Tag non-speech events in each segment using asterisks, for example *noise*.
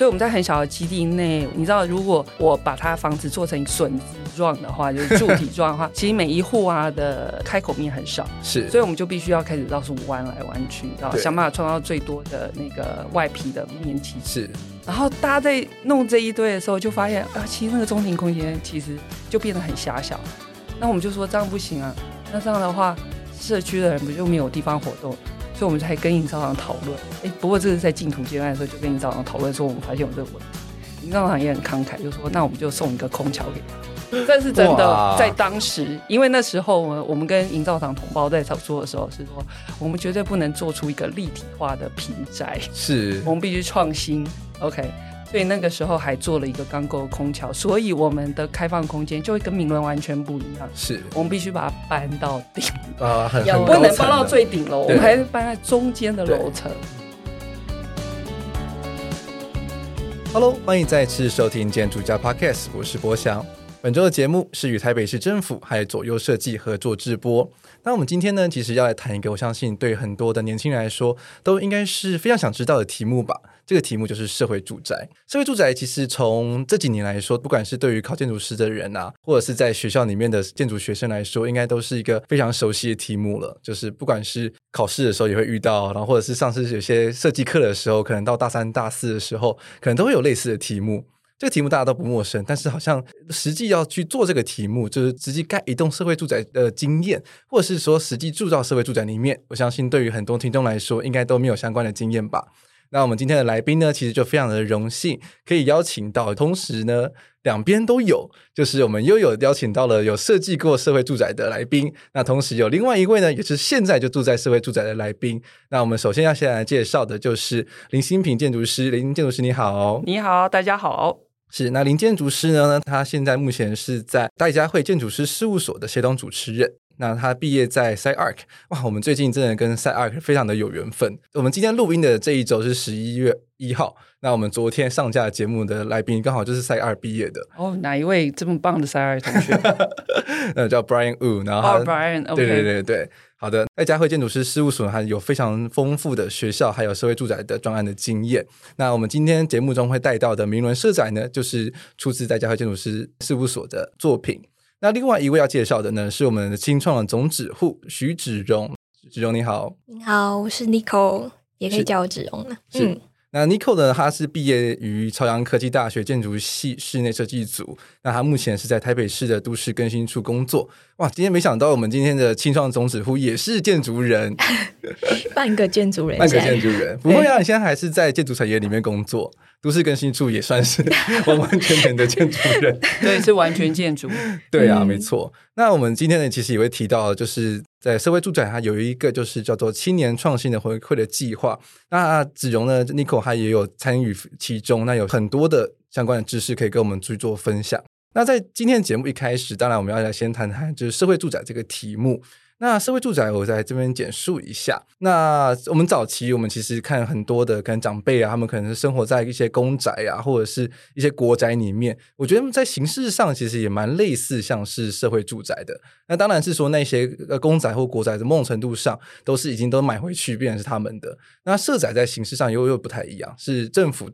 所以我们在很小的基地内，你知道，如果我把它房子做成笋子状的话，就是柱体状的话，其实每一户啊的开口面很少，是，所以我们就必须要开始到处弯来弯去，然后想办法创造最多的那个外皮的面积。是，然后大家在弄这一堆的时候，就发现啊，其实那个中庭空间其实就变得很狭小。那我们就说这样不行啊，那这样的话，社区的人不就没有地方活动？所以我们才跟营造厂讨论。哎，不过这个是在竞图阶段的时候就跟营造厂讨论说，我们发现有这个问题。营造厂也很慷慨，就说那我们就送一个空桥给他。*laughs* 这是真的，在当时，因为那时候呢，我们跟营造厂同胞在炒作的时候是说，我们绝对不能做出一个立体化的平宅，是我们必须创新。OK。所以那个时候还做了一个钢构空桥，所以我们的开放空间就会跟明伦完全不一样。是我们必须把它搬到顶啊，很不能搬到最顶楼，我们还是搬在中间的楼层。Hello，欢迎再次收听建筑家 Podcast，我是博翔。本周的节目是与台北市政府还有左右设计合作制播。那我们今天呢，其实要来谈一个我相信对很多的年轻人来说都应该是非常想知道的题目吧。这个题目就是社会住宅。社会住宅其实从这几年来说，不管是对于考建筑师的人啊，或者是在学校里面的建筑学生来说，应该都是一个非常熟悉的题目了。就是不管是考试的时候也会遇到，然后或者是上次有些设计课的时候，可能到大三、大四的时候，可能都会有类似的题目。这个题目大家都不陌生，但是好像实际要去做这个题目，就是实际盖一栋社会住宅的经验，或者是说实际住到社会住宅里面，我相信对于很多听众来说，应该都没有相关的经验吧。那我们今天的来宾呢，其实就非常的荣幸，可以邀请到，同时呢，两边都有，就是我们又有邀请到了有设计过社会住宅的来宾，那同时有另外一位呢，也是现在就住在社会住宅的来宾。那我们首先要先来介绍的就是林新平建筑师，林建筑师你好，你好，大家好。是，那林建筑师呢？他现在目前是在戴家汇建筑师事务所的协同主持人。那他毕业在 CiteArc，哇，我们最近真的跟 CiteArc 非常的有缘分。我们今天录音的这一周是十一月一号，那我们昨天上架节目的来宾刚好就是 CiteArc 毕业的。哦，哪一位这么棒的 CiteArc 同学？*laughs* 那，叫 Brian Wu，然后、oh, Brian，okay. 对对对对。好的，戴嘉慧建筑师事务所还有非常丰富的学校还有社会住宅的专案的经验。那我们今天节目中会带到的名伦社宅呢，就是出自在嘉慧建筑师事务所的作品。那另外一位要介绍的呢，是我们的青创的总指户徐芷荣。芷荣你好，你好，我是 Nico，也可以叫我芷荣了。是。嗯那 Nico 呢？他是毕业于朝阳科技大学建筑系室内设计组。那他目前是在台北市的都市更新处工作。哇，今天没想到我们今天的青创总指挥也是建筑人，*laughs* 半个建筑人，半个建筑人。不会啊，你现在还是在建筑产业里面工作。都市更新处也算是 *laughs* 完完全全的建筑人，*laughs* 对，是完全建筑。*laughs* 对啊，没错。那我们今天呢，其实也会提到，就是在社会住宅，它有一个就是叫做青年创新的回馈的计划。那子荣呢，Nico 他也有参与其中，那有很多的相关的知识可以跟我们去做分享。那在今天的节目一开始，当然我们要来先谈谈就是社会住宅这个题目。那社会住宅，我在这边简述一下。那我们早期，我们其实看很多的可能长辈啊，他们可能是生活在一些公宅啊，或者是一些国宅里面。我觉得在形式上，其实也蛮类似，像是社会住宅的。那当然是说那些呃公宅或国宅，的某种程度上都是已经都买回去，变成是他们的。那社宅在形式上又又不太一样，是政府。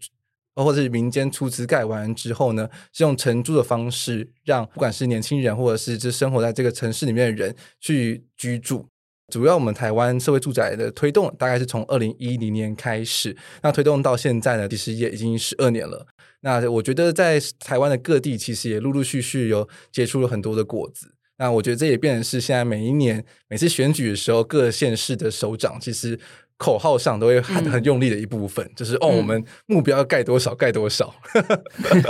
或者是民间出资盖完之后呢，是用承租的方式，让不管是年轻人或者是就生活在这个城市里面的人去居住。主要我们台湾社会住宅的推动，大概是从二零一零年开始，那推动到现在呢，其实也已经十二年了。那我觉得在台湾的各地，其实也陆陆续续有结出了很多的果子。那我觉得这也变成是现在每一年每次选举的时候，各县市的首长其实。口号上都会喊很用力的一部分，嗯、就是哦，我们目标要盖多少盖多少。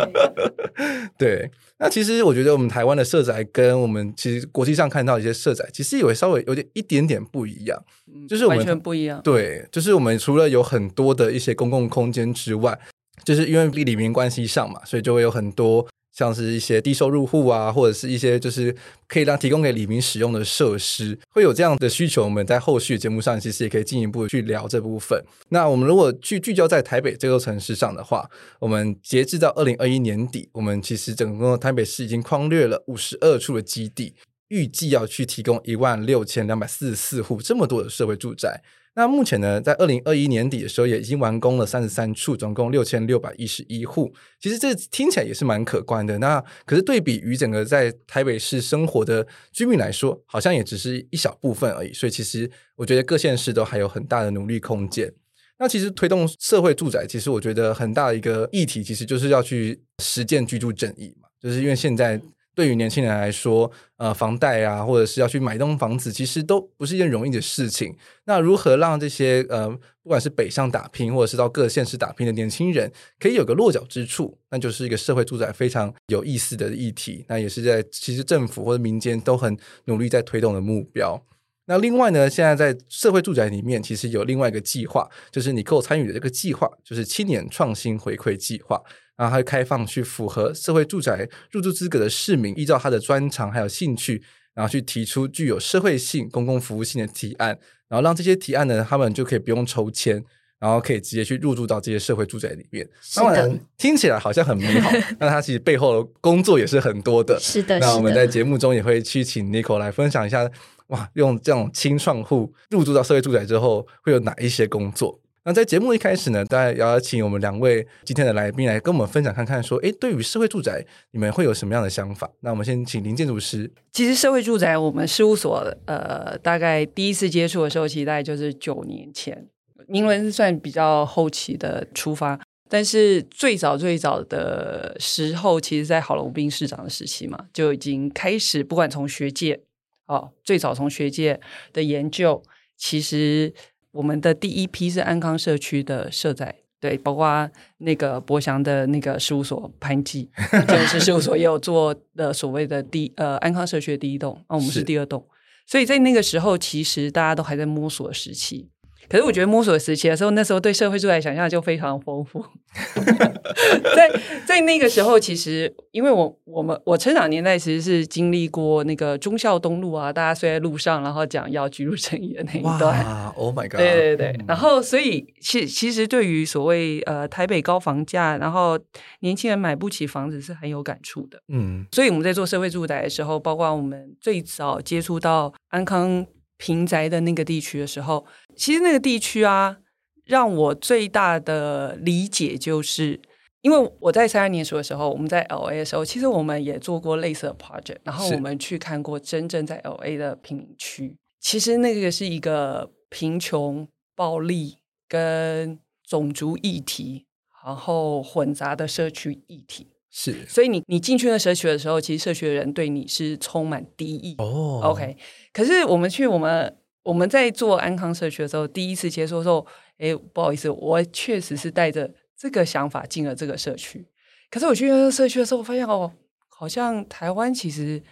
*laughs* 对，那其实我觉得我们台湾的社宅跟我们其实国际上看到一些社宅，其实也会稍微有点一点点不一样，就是我们完全不一样。对，就是我们除了有很多的一些公共空间之外，就是因为里民关系上嘛，所以就会有很多。像是一些低收入户啊，或者是一些就是可以让提供给里民使用的设施，会有这样的需求。我们在后续节目上其实也可以进一步去聊这部分。那我们如果去聚焦在台北这座城市上的话，我们截至到二零二一年底，我们其实整个台北市已经匡列了五十二处的基地。预计要去提供一万六千两百四十四户这么多的社会住宅。那目前呢，在二零二一年底的时候，也已经完工了三十三处，总共六千六百一十一户。其实这听起来也是蛮可观的。那可是对比于整个在台北市生活的居民来说，好像也只是一小部分而已。所以其实我觉得各县市都还有很大的努力空间。那其实推动社会住宅，其实我觉得很大的一个议题，其实就是要去实践居住正义嘛。就是因为现在。对于年轻人来说，呃，房贷啊，或者是要去买一栋房子，其实都不是一件容易的事情。那如何让这些呃，不管是北上打拼，或者是到各县市打拼的年轻人，可以有个落脚之处，那就是一个社会住宅非常有意思的议题。那也是在其实政府或者民间都很努力在推动的目标。那另外呢，现在在社会住宅里面，其实有另外一个计划，就是你可参与的这个计划，就是青年创新回馈计划。然后还开放去符合社会住宅入住资格的市民，依照他的专长还有兴趣，然后去提出具有社会性、公共服务性的提案，然后让这些提案呢，他们就可以不用抽签，然后可以直接去入住到这些社会住宅里面。当然听起来好像很美好，*laughs* 但他其实背后的工作也是很多的。是的。那我们在节目中也会去请 Nico 来分享一下，哇，用这种清创户入住到社会住宅之后，会有哪一些工作？那在节目一开始呢，大家要请我们两位今天的来宾来跟我们分享看看，说，诶，对于社会住宅，你们会有什么样的想法？那我们先请林建筑师。其实社会住宅，我们事务所呃，大概第一次接触的时候，其实大概就是九年前，明文算比较后期的出发，但是最早最早的时候，其实在郝龙斌市长的时期嘛，就已经开始，不管从学界哦，最早从学界的研究，其实。我们的第一批是安康社区的社宅，对，包括那个博祥的那个事务所潘记，*laughs* 就是事务所也有做的所谓的第呃安康社区的第一栋，那我们是第二栋，所以在那个时候，其实大家都还在摸索时期。可是我觉得摸索时期的时候，那时候对社会住宅想象就非常丰富。*laughs* 在在那个时候，其实因为我我们我成长年代其实是经历过那个忠孝东路啊，大家睡在路上，然后讲要居住正义的那一段。哇，Oh my God！对对对，然后所以其其实对于所谓呃台北高房价，然后年轻人买不起房子是很有感触的。嗯，所以我们在做社会住宅的时候，包括我们最早接触到安康。平宅的那个地区的时候，其实那个地区啊，让我最大的理解就是，因为我在三二年书的时候，我们在 LA 的时候，其实我们也做过类似的 project，然后我们去看过真正在 LA 的贫民区，其实那个是一个贫穷、暴力跟种族议题，然后混杂的社区议题。是，所以你你进去那社区的时候，其实社区的人对你是充满敌意。哦，OK。可是我们去我们我们在做安康社区的时候，第一次接触的时候，哎，不好意思，我确实是带着这个想法进了这个社区。可是我去那个社区的时候，我发现哦，好像台湾其实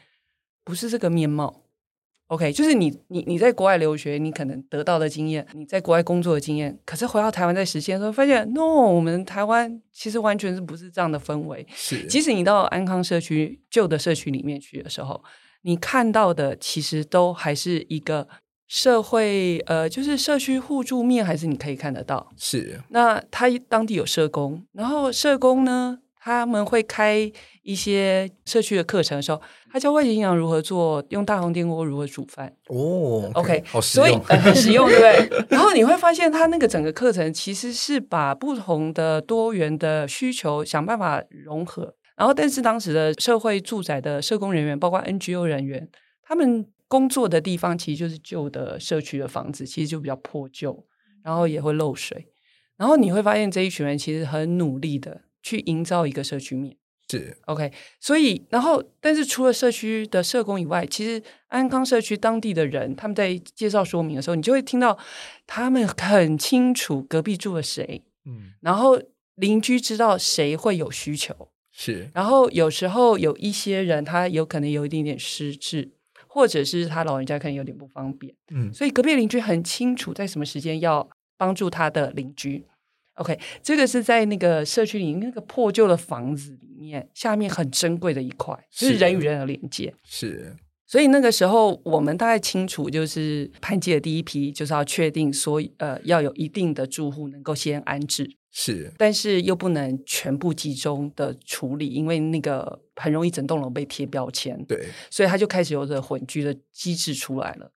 不是这个面貌。OK，就是你你你在国外留学，你可能得到的经验，你在国外工作的经验，可是回到台湾在实践的时候，发现 no，我们台湾其实完全是不是这样的氛围。是，即使你到安康社区旧的社区里面去的时候，你看到的其实都还是一个社会，呃，就是社区互助面，还是你可以看得到。是，那他当地有社工，然后社工呢，他们会开一些社区的课程的时候，他教外籍营养如何做，用大红电锅如何煮饭。哦，OK，好实用，所以、呃、很实用，对不对？*laughs* 然后你会发现，他那个整个课程其实是把不同的多元的需求想办法融合。然后，但是当时的社会住宅的社工人员，包括 NGO 人员，他们工作的地方其实就是旧的社区的房子，其实就比较破旧，然后也会漏水。然后你会发现，这一群人其实很努力的。去营造一个社区面是 OK，所以然后，但是除了社区的社工以外，其实安康社区当地的人他们在介绍说明的时候，你就会听到他们很清楚隔壁住了谁，嗯，然后邻居知道谁会有需求，是，然后有时候有一些人他有可能有一点点失智，或者是他老人家可能有点不方便，嗯，所以隔壁邻居很清楚在什么时间要帮助他的邻居。OK，这个是在那个社区里那个破旧的房子里面，下面很珍贵的一块，是就是人与人的连接。是，所以那个时候我们大概清楚，就是判记的第一批就是要确定说，呃，要有一定的住户能够先安置，是，但是又不能全部集中的处理，因为那个很容易整栋楼被贴标签，对，所以他就开始有着混居的机制出来了。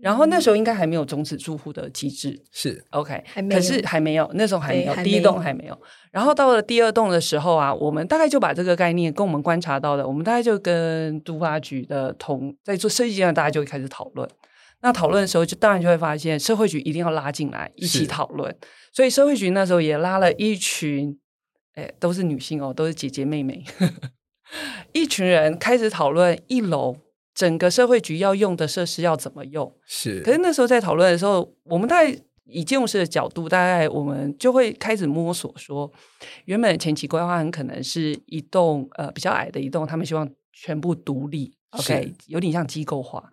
然后那时候应该还没有终止住户的机制，是 OK，还没，可是还没有，那时候还没有，第一栋还没有。然后到了第二栋的时候啊，我们大概就把这个概念跟我们观察到的，我们大概就跟都发局的同在做设计阶段，大家就会开始讨论。那讨论的时候，就当然就会发现社会局一定要拉进来一起讨论。所以社会局那时候也拉了一群，哎，都是女性哦，都是姐姐妹妹，*laughs* 一群人开始讨论一楼。整个社会局要用的设施要怎么用？是。可是那时候在讨论的时候，我们大概以建筑师的角度，大概我们就会开始摸索说，原本前期规划很可能是一栋呃比较矮的一栋，他们希望全部独立，OK，有点像机构化。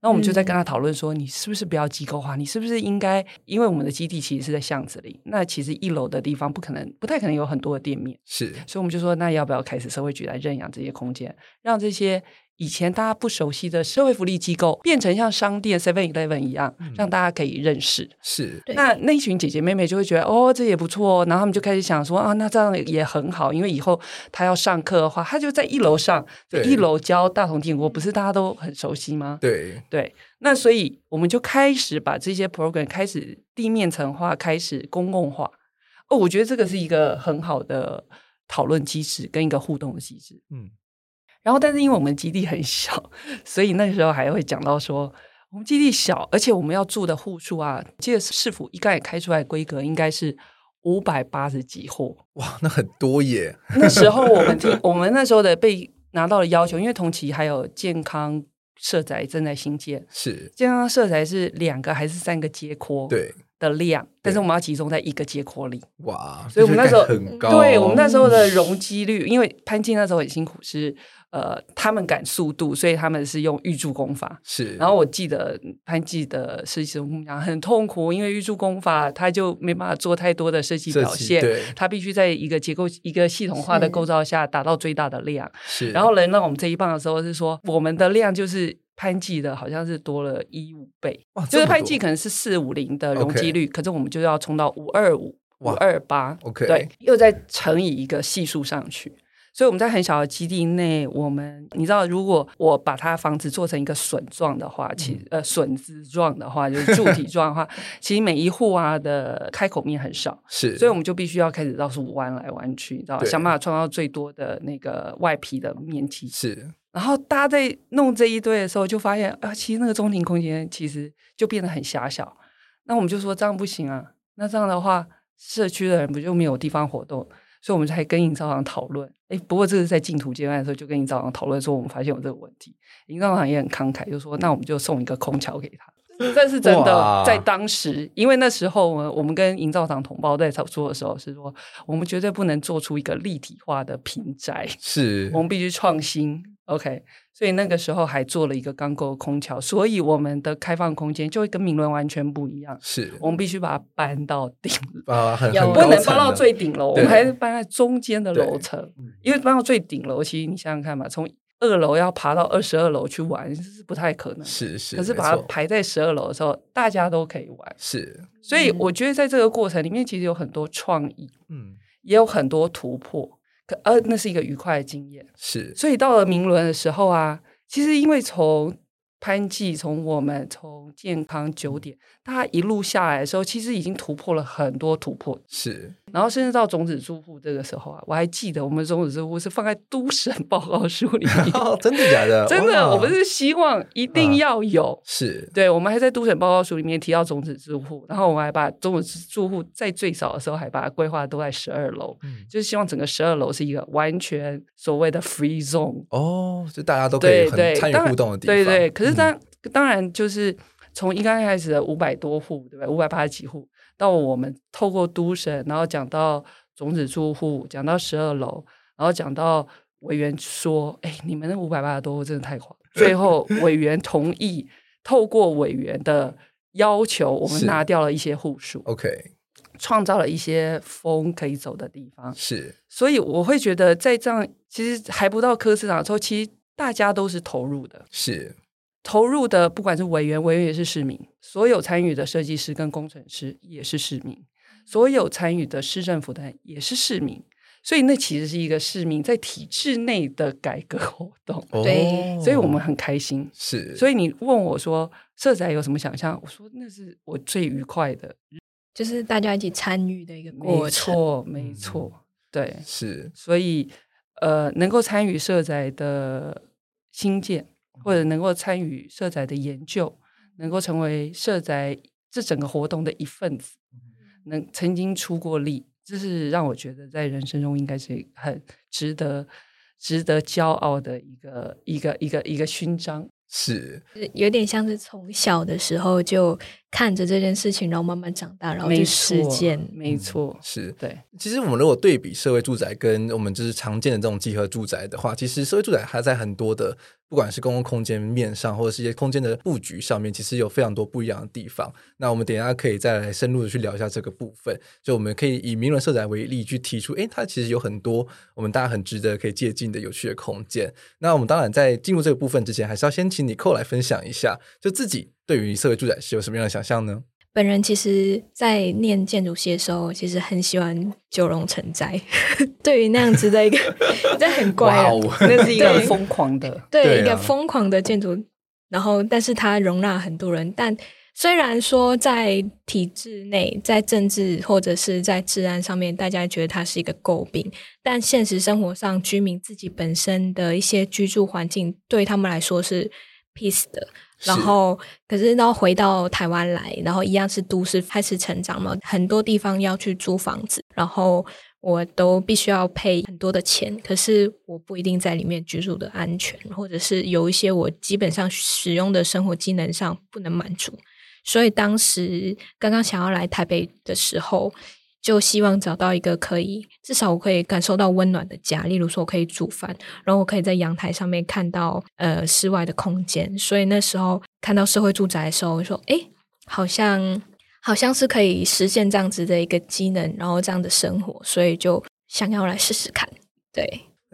那我们就在跟他讨论说，你是不是不要机构化？你是不是应该？因为我们的基地其实是在巷子里，那其实一楼的地方不可能，不太可能有很多的店面，是。所以我们就说，那要不要开始社会局来认养这些空间，让这些。以前大家不熟悉的社会福利机构，变成像商店 Seven Eleven 一样，让大家可以认识。是，那那一群姐姐妹妹就会觉得，哦，这也不错。哦然后他们就开始想说，啊，那这样也很好，因为以后他要上课的话，他就在一楼上，在一楼教大同电锅，不是大家都很熟悉吗？对对。那所以我们就开始把这些 program 开始地面层化，开始公共化。哦，我觉得这个是一个很好的讨论机制跟一个互动的机制。嗯。然后，但是因为我们基地很小，所以那个时候还会讲到说，我们基地小，而且我们要住的户数啊，记得市府一概开出来规格应该是五百八十几户。哇，那很多耶！那时候我们听，我们那时候的被拿到了要求，因为同期还有健康社宅正在兴建，是健康社宅是两个还是三个街廓？对。的量，但是我们要集中在一个接口里。哇！所以我们那时候很高，对我们那时候的容积率，因为潘记那时候很辛苦，是呃，他们赶速度，所以他们是用预铸工法。是。然后我记得潘记的设计师跟我讲很痛苦，因为预铸工法他就没办法做太多的设计表现，对，他必须在一个结构、一个系统化的构造下达到最大的量。是。然后轮到我们这一棒的时候，是说我们的量就是。潘记的好像是多了一五倍，就是潘记可能是四五零的容积率，可是我们就要冲到五二五、五二八，OK，对，又再乘以一个系数上去。所以我们在很小的基地内，我们你知道，如果我把它房子做成一个笋状的话，其实呃笋子状的话，就是柱体状的话，*laughs* 其实每一户啊的开口面很少，是，所以我们就必须要开始到处弯来弯去，你知道，想办法创造最多的那个外皮的面积是。然后大家在弄这一堆的时候，就发现啊，其实那个中庭空间其实就变得很狭小。那我们就说这样不行啊，那这样的话，社区的人不就没有地方活动？所以我们才跟营造厂讨论。哎，不过这是在净土阶段的时候，就跟营造厂讨论说，我们发现有这个问题。营造厂也很慷慨，就说那我们就送一个空桥给他。这是真的，在当时，因为那时候我们跟营造厂同胞在操作的时候是说，我们绝对不能做出一个立体化的平宅，是我们必须创新。OK，所以那个时候还做了一个钢构空桥，所以我们的开放空间就会跟明伦完全不一样。是我们必须把它搬到顶，啊，很不能搬到最顶楼，我们还是搬在中间的楼层，因为搬到最顶楼，其实你想想看嘛，从二楼要爬到二十二楼去玩是不太可能，是是。可是把它排在十二楼的时候，大家都可以玩。是，所以我觉得在这个过程里面，其实有很多创意，嗯，也有很多突破。呃，那是一个愉快的经验，是。所以到了明伦的时候啊，其实因为从潘记，从我们从健康九点，大家一路下来的时候，其实已经突破了很多突破，是。然后甚至到种子住户这个时候啊，我还记得我们种子住户是放在都审报告书里面，*laughs* 哦、真的假的？*laughs* 真的，我们是希望一定要有，啊、是对。我们还在都审报告书里面提到种子住户，然后我们还把种子住户在最少的时候还把它规划都在十二楼，嗯，就是希望整个十二楼是一个完全所谓的 free zone 哦，就大家都可以很参与互动的地方，对对。可是当、嗯、当然就是从一刚开始的五百多户，对吧？五百八十几户。到我们透过都审，然后讲到种子住户，讲到十二楼，然后讲到委员说：“哎，你们那五百八十多户真的太狂。”最后 *laughs* 委员同意，透过委员的要求，我们拿掉了一些户数，OK，创造了一些风可以走的地方。是，所以我会觉得，在这样其实还不到科市长的时候，其实大家都是投入的。是。投入的不管是委员，委员也是市民；所有参与的设计师跟工程师也是市民；所有参与的市政府的也是市民。所以那其实是一个市民在体制内的改革活动。对，所以我们很开心。是，所以你问我说社宅有什么想象？我说那是我最愉快的，就是大家一起参与的一个过程。没错，没错，嗯、对，是。所以呃，能够参与社宅的新建。或者能够参与社宅的研究，能够成为社宅这整个活动的一份子，能曾经出过力，这是让我觉得在人生中应该是很值得、值得骄傲的一个、一个、一个、一个勋章。是，有点像是从小的时候就看着这件事情，然后慢慢长大，然后去实践。没错，是对。其实我们如果对比社会住宅跟我们就是常见的这种集合住宅的话，其实社会住宅还在很多的。不管是公共空间面上，或者是一些空间的布局上面，其实有非常多不一样的地方。那我们等一下可以再来深入的去聊一下这个部分。就我们可以以明伦社宅为例，去提出，诶，它其实有很多我们大家很值得可以借鉴的有趣的空间。那我们当然在进入这个部分之前，还是要先请 Nicole 来分享一下，就自己对于社会住宅是有什么样的想象呢？本人其实，在念建筑系的时候，其实很喜欢九龙城寨。*laughs* 对于那样子的一个，*laughs* 这很怪哦，那是一个疯狂的，对，对，一个疯狂的建筑。然后，但是它容纳很多人。但虽然说在体制内，在政治或者是在治安上面，大家觉得它是一个诟病，但现实生活上，居民自己本身的一些居住环境，对他们来说是 peace 的。然后，可是然后回到台湾来，然后一样是都市开始成长嘛，很多地方要去租房子，然后我都必须要配很多的钱，可是我不一定在里面居住的安全，或者是有一些我基本上使用的生活机能上不能满足，所以当时刚刚想要来台北的时候。就希望找到一个可以至少我可以感受到温暖的家，例如说我可以煮饭，然后我可以在阳台上面看到呃室外的空间。所以那时候看到社会住宅的时候，我说哎，好像好像是可以实现这样子的一个机能，然后这样的生活，所以就想要来试试看。对，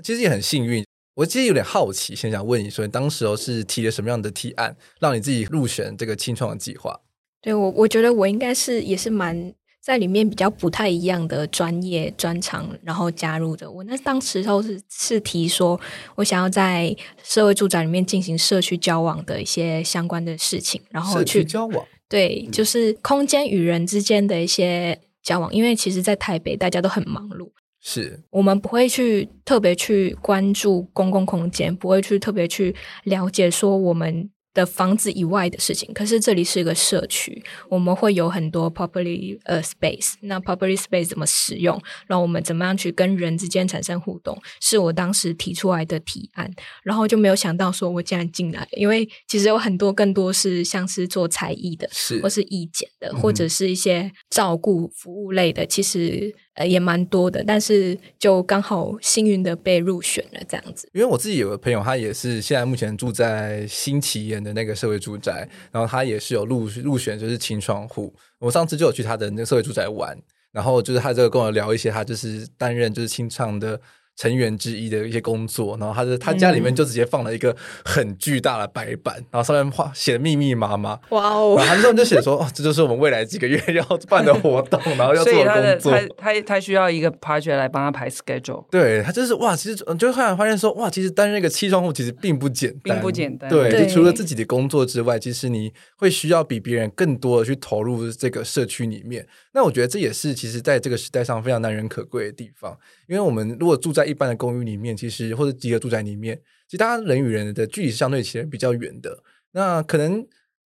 其实也很幸运。我其实有点好奇，先想问你说，你当时候是提了什么样的提案，让你自己入选这个清创的计划？对，我我觉得我应该是也是蛮。在里面比较不太一样的专业专长，然后加入的。我那当时候是是提说，我想要在社会住宅里面进行社区交往的一些相关的事情，然后去交往。对，就是空间与人之间的一些交往。因为其实，在台北大家都很忙碌，是我们不会去特别去关注公共空间，不会去特别去了解说我们。的房子以外的事情，可是这里是一个社区，我们会有很多 property 呃 space。那 property space 怎么使用？然后我们怎么样去跟人之间产生互动？是我当时提出来的提案，然后就没有想到说我竟然进来，因为其实有很多更多是像是做才艺的，是或是义剪的，或者是一些照顾服务类的，其实。呃，也蛮多的，但是就刚好幸运的被入选了这样子。因为我自己有个朋友，他也是现在目前住在新奇岩的那个社会住宅，然后他也是有入入选，就是清创户。我上次就有去他的那个社会住宅玩，然后就是他这个跟我聊一些，他就是担任就是清创的。成员之一的一些工作，然后他的他家里面就直接放了一个很巨大的白板，嗯、然后上面画写的密密麻麻。哇哦！然后他们就写说：“哦，这就是我们未来几个月 *laughs* 要办的活动，然后要做的工作。”他他他需要一个 project 来帮他排 schedule。对，他就是哇，其实就后来发现说哇，其实担任一个青创户其实并不简单，并不简单。对，对就除了自己的工作之外，其实你会需要比别人更多的去投入这个社区里面。那我觉得这也是其实在这个时代上非常难能可贵的地方。因为我们如果住在一般的公寓里面，其实或者集合住宅里面，其实大家人与人的距离是相对起来比较远的。那可能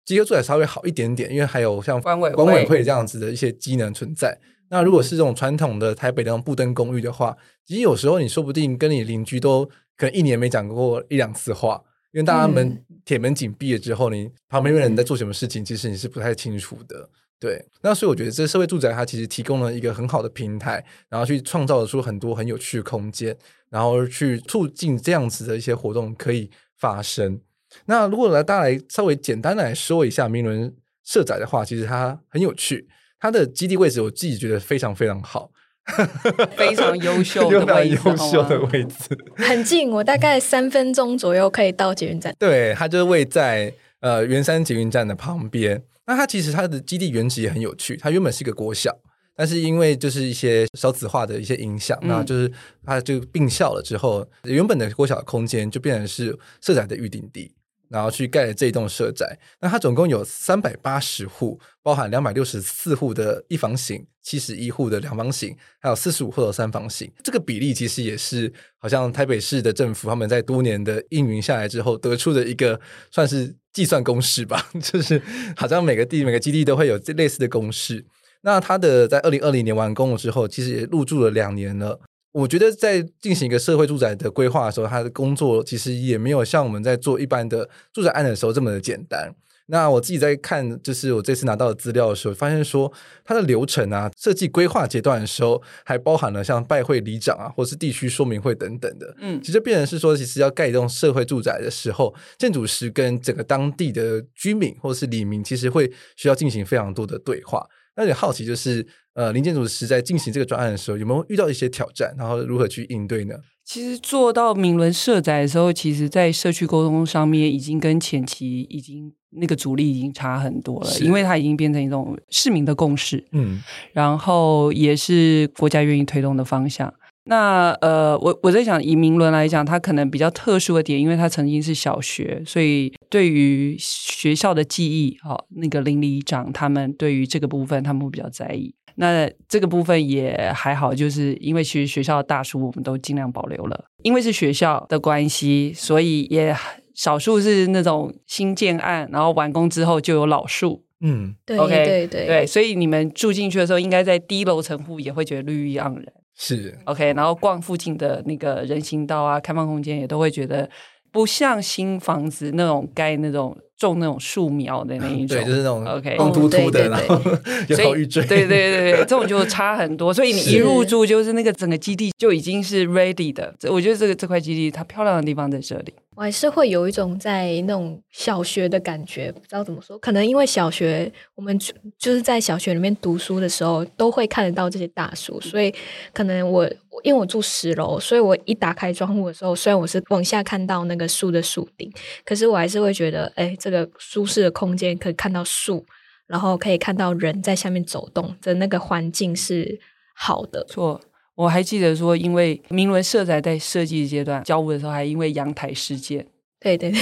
集合住宅稍微好一点点，因为还有像管委管委会这样子的一些机能存在。那如果是这种传统的台北的那种布灯公寓的话，其实有时候你说不定跟你邻居都可能一年没讲过一两次话，因为大家门铁门紧闭了之后，你旁边的人在做什么事情，其实你是不太清楚的。对，那所以我觉得这社会住宅它其实提供了一个很好的平台，然后去创造出很多很有趣的空间，然后去促进这样子的一些活动可以发生。那如果来大家来稍微简单的来说一下明伦社宅的话，其实它很有趣，它的基地位置我自己觉得非常非常好，*laughs* 非常优秀的 *laughs* 位置，优秀的位置，*laughs* 很近，我大概三分钟左右可以到捷运站。对，它就是位在。呃圆山捷运站的旁边。那它其实它的基地原址也很有趣，它原本是一个国小，但是因为就是一些少子化的一些影响，那、嗯、就是它就并校了之后，原本的国小的空间就变成是社宅的预定地。然后去盖了这一栋社宅，那它总共有三百八十户，包含两百六十四户的一房型、七十一户的两房型，还有四十五户的三房型。这个比例其实也是好像台北市的政府他们在多年的运营下来之后得出的一个算是计算公式吧，*laughs* 就是好像每个地每个基地都会有这类似的公式。那它的在二零二零年完工了之后，其实也入住了两年了。我觉得在进行一个社会住宅的规划的时候，他的工作其实也没有像我们在做一般的住宅案的时候这么的简单。那我自己在看，就是我这次拿到的资料的时候，发现说它的流程啊，设计规划阶段的时候，还包含了像拜会里长啊，或是地区说明会等等的。嗯，其实变成是说，其实要盖一栋社会住宅的时候，建筑师跟整个当地的居民或是里民，其实会需要进行非常多的对话。那有点好奇就是。呃，林建筑师在进行这个专案的时候，有没有遇到一些挑战？然后如何去应对呢？其实做到明伦社宅的时候，其实在社区沟通上面已经跟前期已经那个阻力已经差很多了，因为它已经变成一种市民的共识，嗯，然后也是国家愿意推动的方向。那呃，我我在想，以明伦来讲，他可能比较特殊的点，因为他曾经是小学，所以对于学校的记忆，哦，那个邻里长他们对于这个部分，他们会比较在意。那这个部分也还好，就是因为其实学校的大树我们都尽量保留了，因为是学校的关系，所以也少数是那种新建案，然后完工之后就有老树。嗯，对，OK，对对对，所以你们住进去的时候，应该在低楼层户也会觉得绿意盎然。是 OK，然后逛附近的那个人行道啊，开放空间也都会觉得不像新房子那种盖那种。种那种树苗的那 *laughs* 一种，对，就是那种 OK，光秃秃的，然后有好玉锥，对对对对，这种就差很多。所以你一入住，就是那个整个基地就已经是 ready 的。我觉得这个这块基地它漂亮的地方在这里。我还是会有一种在那种小学的感觉，不知道怎么说，可能因为小学我们就就是在小学里面读书的时候，都会看得到这些大树，所以可能我因为我住十楼，所以我一打开窗户的时候，虽然我是往下看到那个树的树顶，可是我还是会觉得，哎，这个舒适的空间可以看到树，然后可以看到人在下面走动的那个环境是好的。错。我还记得说，因为明伦社宅在设计阶段交屋的时候，还因为阳台事件，对对对，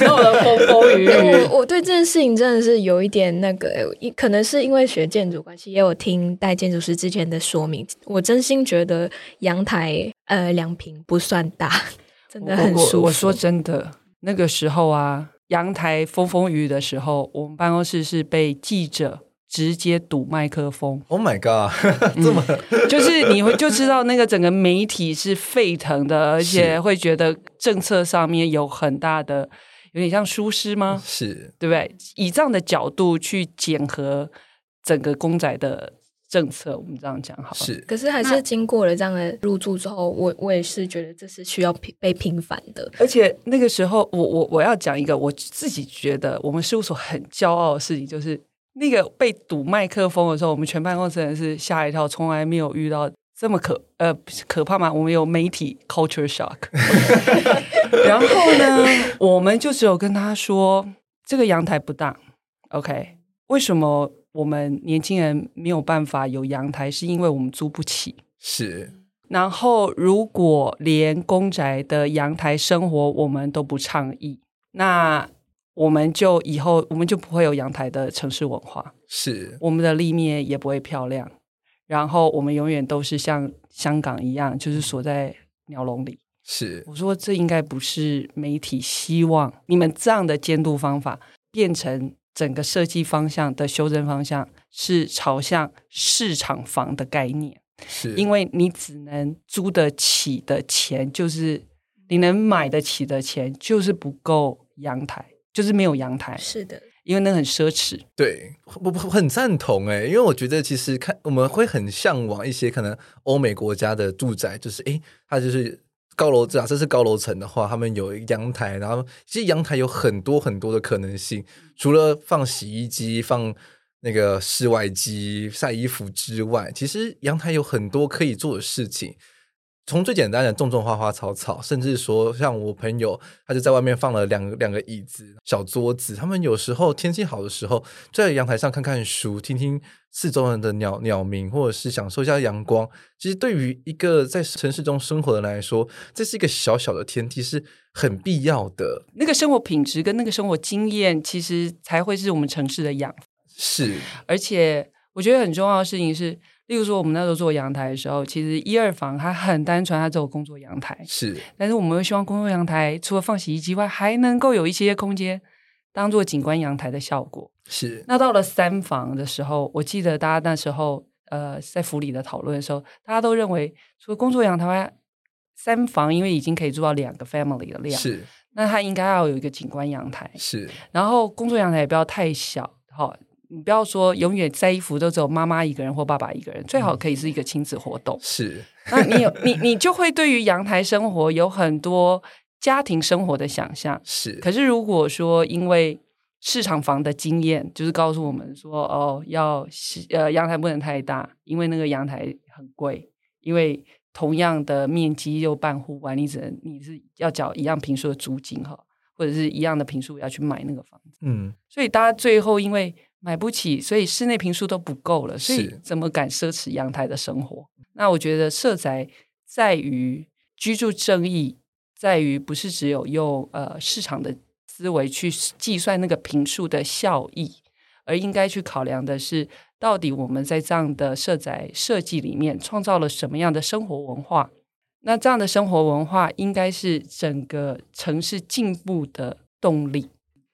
*laughs* 闹了风风雨雨。我我对这件事情真的是有一点那个，可能是因为学建筑关系，也有听戴建筑师之前的说明。我真心觉得阳台呃两平不算大，*laughs* 真的很舒服。我，我说真的，那个时候啊，阳台风风雨雨的时候，我们办公室是被记者。直接堵麦克风！Oh my god！*laughs* 这么、嗯、就是你会就知道那个整个媒体是沸腾的，而且会觉得政策上面有很大的，有点像疏失吗？是，对不对？以这样的角度去检核整个公仔的政策，我们这样讲好了。是，可是还是经过了这样的入住之后，我我也是觉得这是需要被平反的。而且那个时候，我我我要讲一个我自己觉得我们事务所很骄傲的事情，就是。那个被堵麦克风的时候，我们全办公室人是吓一跳，从来没有遇到这么可呃可怕吗？我们有媒体 culture shock，*laughs* 然后呢，我们就只有跟他说，这个阳台不大，OK？为什么我们年轻人没有办法有阳台？是因为我们租不起。是。然后，如果连公宅的阳台生活我们都不倡议，那。我们就以后我们就不会有阳台的城市文化，是我们的立面也不会漂亮，然后我们永远都是像香港一样，就是锁在鸟笼里。是我说这应该不是媒体希望你们这样的监督方法变成整个设计方向的修正方向是朝向市场房的概念，是因为你只能租得起的钱，就是你能买得起的钱，就是不够阳台。就是没有阳台，是的，因为那很奢侈。对，我我很赞同哎，因为我觉得其实看我们会很向往一些可能欧美国家的住宅，就是诶，它就是高楼，啊，这是高楼层的话，他们有阳台，然后其实阳台有很多很多的可能性，除了放洗衣机、放那个室外机晒衣服之外，其实阳台有很多可以做的事情。从最简单的种种花花草草，甚至说像我朋友，他就在外面放了两个两个椅子、小桌子。他们有时候天气好的时候，在阳台上看看书，听听四周人的鸟鸟鸣，或者是享受一下阳光。其实对于一个在城市中生活的人来说，这是一个小小的天地，是很必要的。那个生活品质跟那个生活经验，其实才会是我们城市的养。是，而且我觉得很重要的事情是。例如说，我们那时候做阳台的时候，其实一二房它很单纯，它只有工作阳台。是，但是我们又希望工作阳台除了放洗衣机外，还能够有一些空间当做景观阳台的效果。是。那到了三房的时候，我记得大家那时候呃在府里的讨论的时候，大家都认为除了工作阳台外，三房因为已经可以做到两个 family 的量，是。那它应该要有一个景观阳台。是。然后工作阳台也不要太小，好。你不要说永远晒衣服都只有妈妈一个人或爸爸一个人，最好可以是一个亲子活动。是，那你有你你就会对于阳台生活有很多家庭生活的想象。是，可是如果说因为市场房的经验，就是告诉我们说，哦，要呃阳台不能太大，因为那个阳台很贵，因为同样的面积又半户外，你只能你是要缴一样平数的租金哈，或者是一样的平数要去买那个房子。嗯，所以大家最后因为。买不起，所以室内平数都不够了，所以怎么敢奢侈阳台的生活？那我觉得社宅在于居住正义，在于不是只有用呃市场的思维去计算那个平数的效益，而应该去考量的是，到底我们在这样的社宅设计里面创造了什么样的生活文化？那这样的生活文化应该是整个城市进步的动力。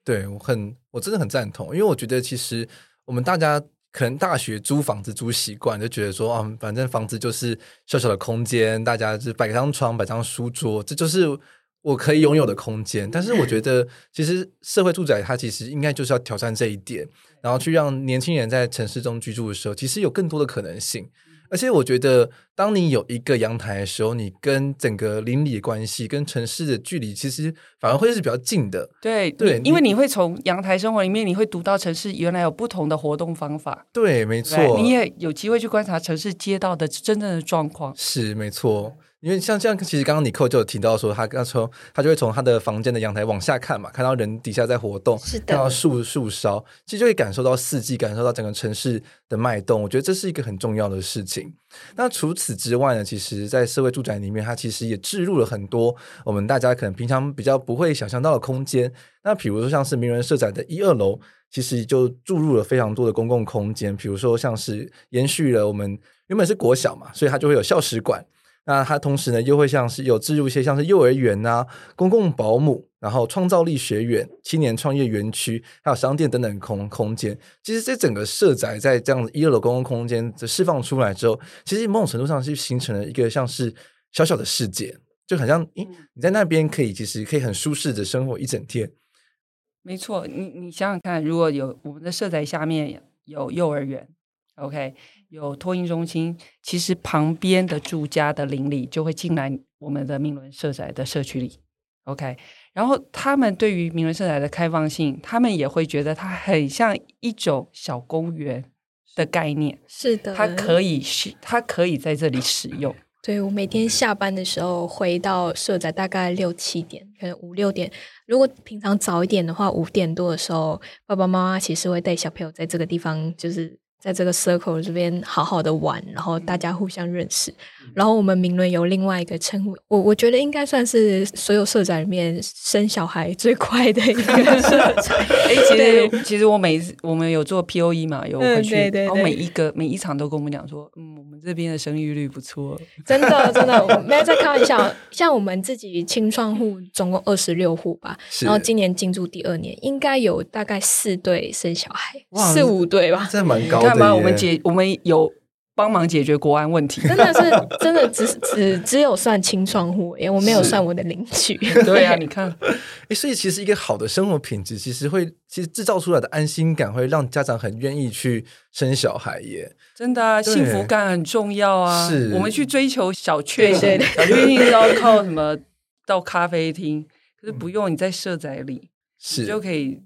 对，我很，我真的很赞同，因为我觉得其实我们大家可能大学租房子租习惯，就觉得说啊，反正房子就是小小的空间，大家就摆张床、摆张书桌，这就是我可以拥有的空间。但是我觉得，*laughs* 其实社会住宅它其实应该就是要挑战这一点，然后去让年轻人在城市中居住的时候，其实有更多的可能性。而且我觉得，当你有一个阳台的时候，你跟整个邻里的关系、跟城市的距离，其实反而会是比较近的。对对，因为你会从阳台生活里面，你会读到城市原来有不同的活动方法。对，没错，你也有机会去观察城市街道的真正的状况。是，没错。因为像这样，其实刚刚尼寇就有提到说，他刚从他就会从他的房间的阳台往下看嘛，看到人底下在活动，是的，看到树树梢，其实就会感受到四季，感受到整个城市的脉动。我觉得这是一个很重要的事情。那除此之外呢，其实，在社会住宅里面，它其实也置入了很多我们大家可能平常比较不会想象到的空间。那比如说，像是名人社宅的一二楼，其实就注入了非常多的公共空间。比如说，像是延续了我们原本是国小嘛，所以它就会有校史馆。那它同时呢，又会像是有置入一些像是幼儿园啊、公共保姆，然后创造力学院、青年创业园区，还有商店等等空空间。其实这整个社宅在这样子一二楼公共空间的释放出来之后，其实某种程度上是形成了一个像是小小的世界，就好像，诶，你在那边可以其实可以很舒适的生活一整天。没错，你你想想看，如果有我们的社宅下面有幼儿园，OK。有托婴中心，其实旁边的住家的邻里就会进来我们的明伦社宅的社区里，OK。然后他们对于明伦社宅的开放性，他们也会觉得它很像一种小公园的概念。是的，它可以是，它可以在这里使用。对，我每天下班的时候回到社宅，大概六七点，可能五六点。如果平常早一点的话，五点多的时候，爸爸妈妈其实会带小朋友在这个地方，就是。在这个 circle 这边好好的玩，然后大家互相认识。然后我们明伦有另外一个称呼，我我觉得应该算是所有社宅里面生小孩最快的一个社宅。*laughs* 哎、欸，其实其实我每次我们有做 POE 嘛，有回去，对对对，然后每一个每一场都跟我们讲说，嗯，我们这边的生育率不错，真的真的，*laughs* 我没有在开玩笑。像我们自己清创户总共二十六户吧，然后今年进驻第二年，应该有大概四对生小孩，四五对吧，这蛮高的。干嘛？我们解我们有。帮忙解决国安问题，*laughs* 真的是真的只只只有算清创户，因为我没有算我的邻居。*laughs* 对啊，你看，*laughs* 哎，所以其实一个好的生活品质，其实会其实制造出来的安心感，会让家长很愿意去生小孩耶。真的啊，幸福感很重要啊。是，我们去追求小确幸，小确幸要靠什么？到咖啡厅，可是不用，你在社宅里，是你就可以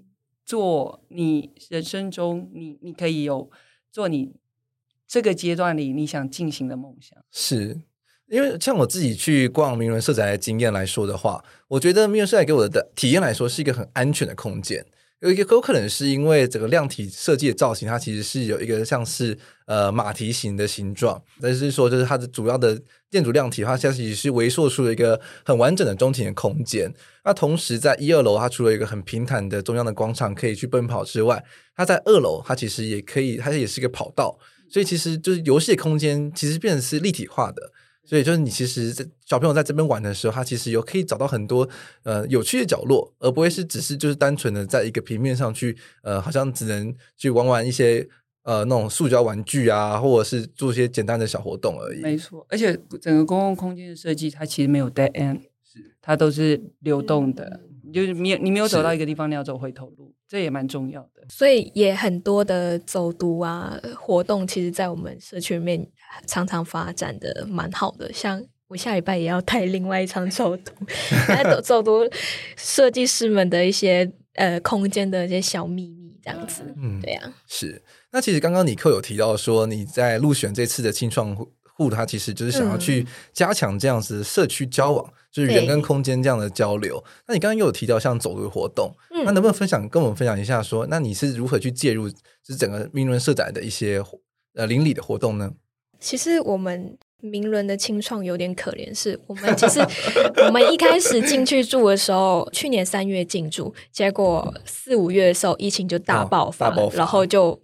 做你人生中你你可以有做你。这个阶段里，你想进行的梦想是，因为像我自己去逛名人社宅的经验来说的话，我觉得名人社宅给我的体验来说是一个很安全的空间。有一个有可能是因为整个量体设计的造型，它其实是有一个像是呃马蹄形的形状，但是说就是它的主要的建筑量体，它其实是围塑出了一个很完整的中庭的空间。那同时在一二楼，它除了一个很平坦的中央的广场可以去奔跑之外，它在二楼它其实也可以，它也是一个跑道，所以其实就是游戏的空间其实变成是立体化的。所以就是你其实在小朋友在这边玩的时候，他其实有可以找到很多呃有趣的角落，而不会是只是就是单纯的在一个平面上去呃，好像只能去玩玩一些呃那种塑胶玩具啊，或者是做一些简单的小活动而已。没错，而且整个公共空间的设计，它其实没有 dead end，是它都是流动的，嗯、就是你你没有走到一个地方，你要走回头路，这也蛮重要的。所以也很多的走读啊活动，其实，在我们社区里面。常常发展的蛮好的，像我下礼拜也要带另外一场走读，*laughs* 来走走读设计师们的一些呃空间的一些小秘密，这样子，嗯，对呀、啊，是。那其实刚刚尼克有提到说，你在入选这次的青创户，他其实就是想要去加强这样子社区交往，嗯、就是人跟空间这样的交流。那你刚刚又有提到像走读活动，嗯、那能不能分享跟我们分享一下说，说那你是如何去介入就是整个明伦社宅的一些呃邻里的活动呢？其实我们明伦的清创有点可怜，是我们其实 *laughs* 我们一开始进去住的时候，去年三月进驻，结果四五月的时候疫情就大爆发，哦、大爆发然后就。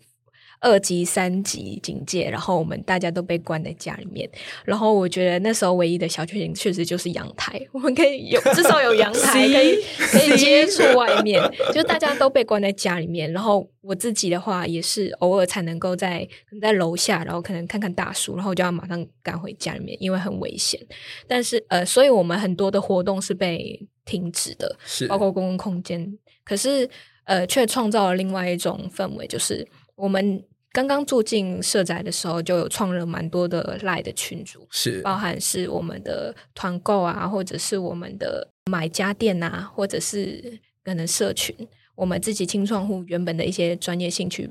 二级、三级警戒，然后我们大家都被关在家里面。然后我觉得那时候唯一的小确幸确实就是阳台，我们可以有至少有阳台，*laughs* 可以可以接触外面。就大家都被关在家里面，然后我自己的话也是偶尔才能够在在楼下，然后可能看看大叔，然后就要马上赶回家里面，因为很危险。但是呃，所以我们很多的活动是被停止的，是包括公共空间。可是呃，却创造了另外一种氛围，就是。我们刚刚住进社宅的时候，就有创了蛮多的 LINE 的群组，是包含是我们的团购啊，或者是我们的买家电啊，或者是可能社群，我们自己青创户原本的一些专业兴趣，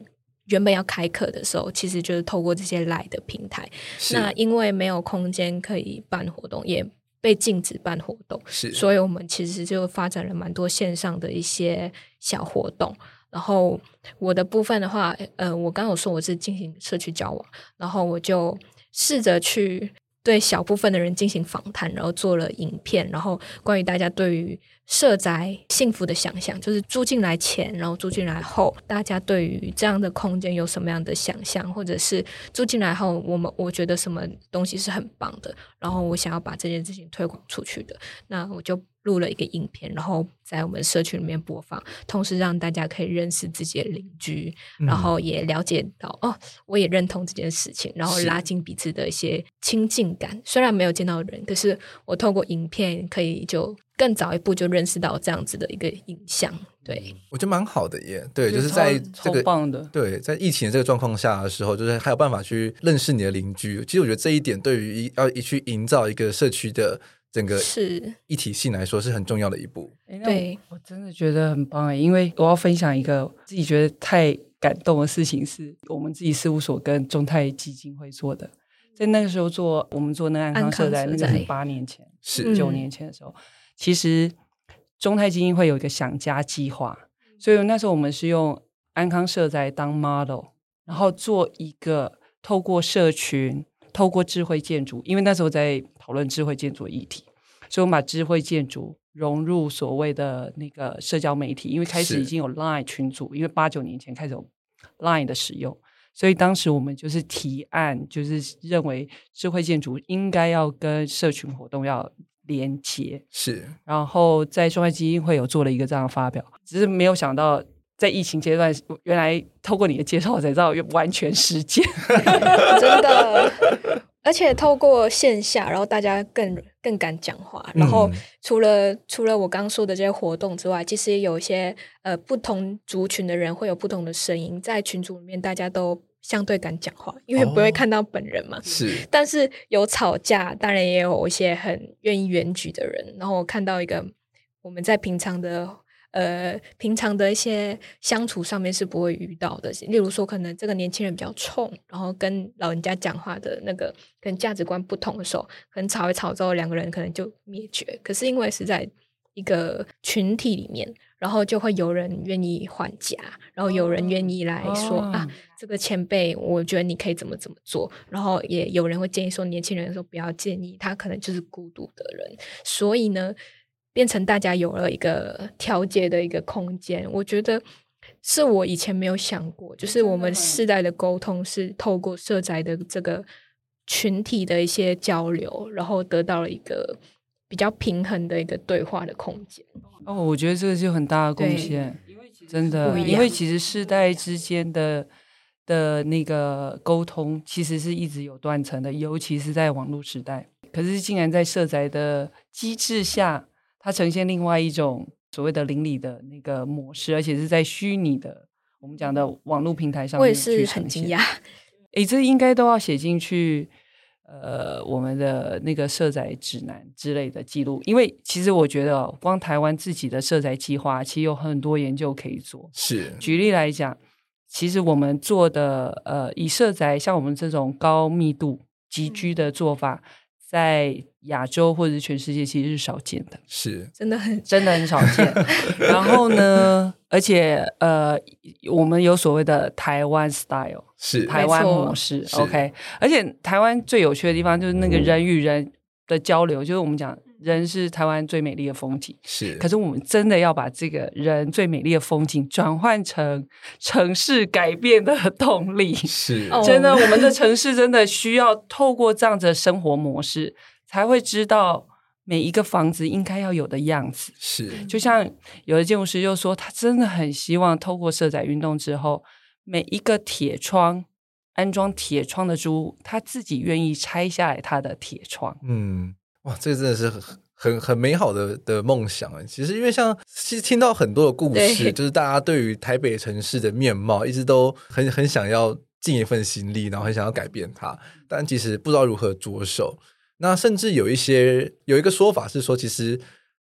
原本要开课的时候，其实就是透过这些 LINE 的平台。那因为没有空间可以办活动，也被禁止办活动，是所以我们其实就发展了蛮多线上的一些小活动。然后我的部分的话，呃，我刚刚有说我是进行社区交往，然后我就试着去对小部分的人进行访谈，然后做了影片，然后关于大家对于社宅幸福的想象，就是住进来前，然后住进来后，大家对于这样的空间有什么样的想象，或者是住进来后，我们我觉得什么东西是很棒的，然后我想要把这件事情推广出去的，那我就录了一个影片，然后在我们社区里面播放，同时让大家可以认识自己的邻居，嗯、然后也了解到哦，我也认同这件事情，然后拉近彼此的一些亲近感。虽然没有见到人，可是我透过影片可以就。更早一步就认识到这样子的一个影像，对，我觉得蛮好的耶。对，就是在这个棒的，对，在疫情这个状况下的时候，就是还有办法去认识你的邻居。其实我觉得这一点对于要一去营造一个社区的整个是一体性来说是很重要的一步。对，我真的觉得很棒哎，因为我要分享一个自己觉得太感动的事情，是我们自己事务所跟中泰基金会做的。在那个时候做，我们做那个安康社宅，那个是八年前，是九年前的时候。其实中泰基金会有一个想家计划，所以那时候我们是用安康社宅当 model，然后做一个透过社群、透过智慧建筑，因为那时候在讨论智慧建筑议题，所以我们把智慧建筑融入所谓的那个社交媒体，因为开始已经有 Line 群组，因为八九年前开始有 Line 的使用，所以当时我们就是提案，就是认为智慧建筑应该要跟社群活动要。连接。是，然后在中泰基金会有做了一个这样的发表，只是没有想到在疫情阶段，原来透过你的介绍才知道完全实践，*laughs* 真的，而且透过线下，然后大家更更敢讲话，然后除了、嗯、除了我刚刚说的这些活动之外，其实也有一些呃不同族群的人会有不同的声音，在群组里面大家都。相对敢讲话，因为不会看到本人嘛。哦、是，但是有吵架，当然也有一些很愿意远举的人。然后我看到一个我们在平常的呃平常的一些相处上面是不会遇到的。例如说，可能这个年轻人比较冲，然后跟老人家讲话的那个跟价值观不同的时候，可能吵一吵之后，两个人可能就灭绝。可是因为是在一个群体里面。然后就会有人愿意还价，然后有人愿意来说、哦、啊，这个前辈，我觉得你可以怎么怎么做。然后也有人会建议说，年轻人说不要建议，他可能就是孤独的人。所以呢，变成大家有了一个调节的一个空间。我觉得是我以前没有想过，就是我们世代的沟通是透过社宅的这个群体的一些交流，然后得到了一个比较平衡的一个对话的空间。哦，我觉得这个就很大的贡献，真的，因为其实世代之间的的那个沟通，其实是一直有断层的，尤其是在网络时代。可是，竟然在社宅的机制下，它呈现另外一种所谓的邻里的那个模式，而且是在虚拟的我们讲的网络平台上面去呈现。我也是很惊讶，哎，这应该都要写进去。呃，我们的那个社宅指南之类的记录，因为其实我觉得，光台湾自己的社宅计划，其实有很多研究可以做。是，举例来讲，其实我们做的呃，以社宅像我们这种高密度集居的做法。嗯在亚洲或者是全世界，其实是少见的，是真的很真的很少见。然后呢，而且呃，我们有所谓的台湾 style，是台湾模式，OK。而且台湾最有趣的地方就是那个人与人的交流，嗯、就是我们讲。人是台湾最美丽的风景，是。可是我们真的要把这个人最美丽的风景转换成城市改变的动力，是。真的，我们的城市真的需要透过这样子的生活模式，才会知道每一个房子应该要有的样子。是。就像有的建筑师就说，他真的很希望透过社宅运动之后，每一个铁窗安装铁窗的租，他自己愿意拆下来他的铁窗。嗯。哇，这个真的是很很很美好的的梦想啊！其实，因为像其实听到很多的故事，就是大家对于台北城市的面貌一直都很很想要尽一份心力，然后很想要改变它，但其实不知道如何着手。那甚至有一些有一个说法是说，其实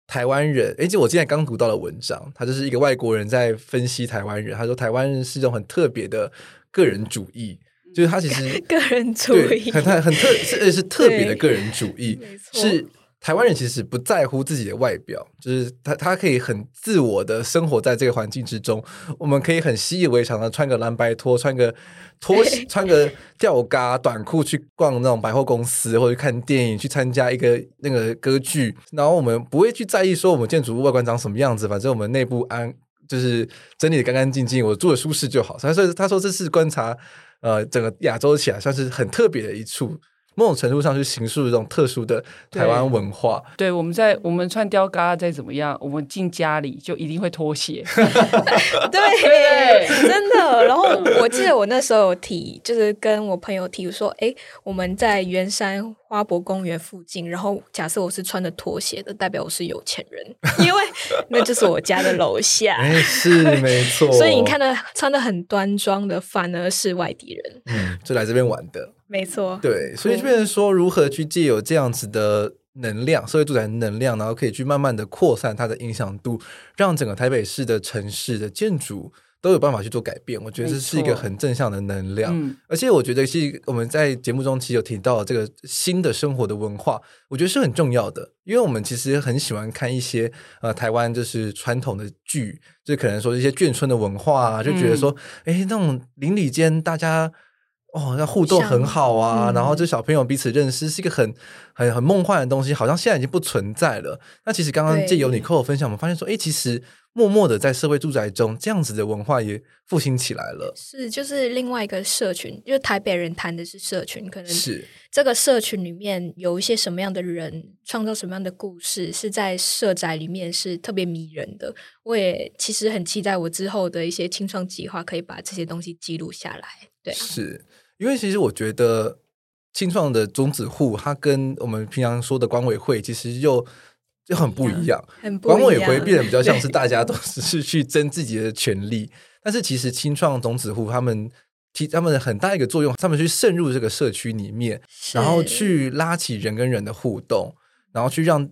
台湾人，诶，就我今天刚读到的文章，他就是一个外国人在分析台湾人，他说台湾人是一种很特别的个人主义。就是他其实 *laughs* 个人主义很很很特是是特别的个人主义，是台湾人其实不在乎自己的外表，就是他他可以很自我的生活在这个环境之中。我们可以很习以为常的穿个蓝白拖，穿个拖鞋 *laughs* 穿个吊嘎短裤去逛那种百货公司，或者看电影，去参加一个那个歌剧。然后我们不会去在意说我们建筑物外观长什么样子，反正我们内部安就是整理的干干净净，我住的舒适就好。所以说他说这是观察。呃，整个亚洲起来算是很特别的一处，某种程度上去形塑这种特殊的台湾文化。对，对，我们在我们穿吊嘎再怎么样，我们进家里就一定会脱鞋。*laughs* 对，*laughs* 对真的。然后我记得我那时候有提，就是跟我朋友提说，哎，我们在圆山花博公园附近，然后假设我是穿着拖鞋的，代表我是有钱人，*laughs* 因为那就是我家的楼下。是没错。所以你看的穿的很端庄的，反而是外地人。嗯，就来这边玩的。没错。对，所以就变成说，如何去借有这样子的能量，社会住宅的能量，然后可以去慢慢的扩散它的影响度，让整个台北市的城市的建筑。都有办法去做改变，我觉得这是一个很正向的能量。嗯、而且我觉得，是我们在节目中其实有提到这个新的生活的文化，我觉得是很重要的。因为我们其实很喜欢看一些呃台湾就是传统的剧，就可能说一些眷村的文化啊，就觉得说，哎、嗯，那种邻里间大家哦，那互动很好啊，嗯、然后这小朋友彼此认识是一个很很很梦幻的东西，好像现在已经不存在了。那其实刚刚借由你跟我分享，我们发现说，哎，其实。默默的在社会住宅中，这样子的文化也复兴起来了。是，就是另外一个社群，就是台北人谈的是社群，可能是这个社群里面有一些什么样的人，创造什么样的故事，是在社宅里面是特别迷人的。我也其实很期待我之后的一些青创计划，可以把这些东西记录下来。对，是因为其实我觉得青创的种子户，它跟我们平常说的管委会，其实又。就很不一样，管委会变得比较像是大家都只是去争自己的权利，但是其实青创种子户他们提他们很大一个作用，他们去渗入这个社区里面，然后去拉起人跟人的互动，然后去让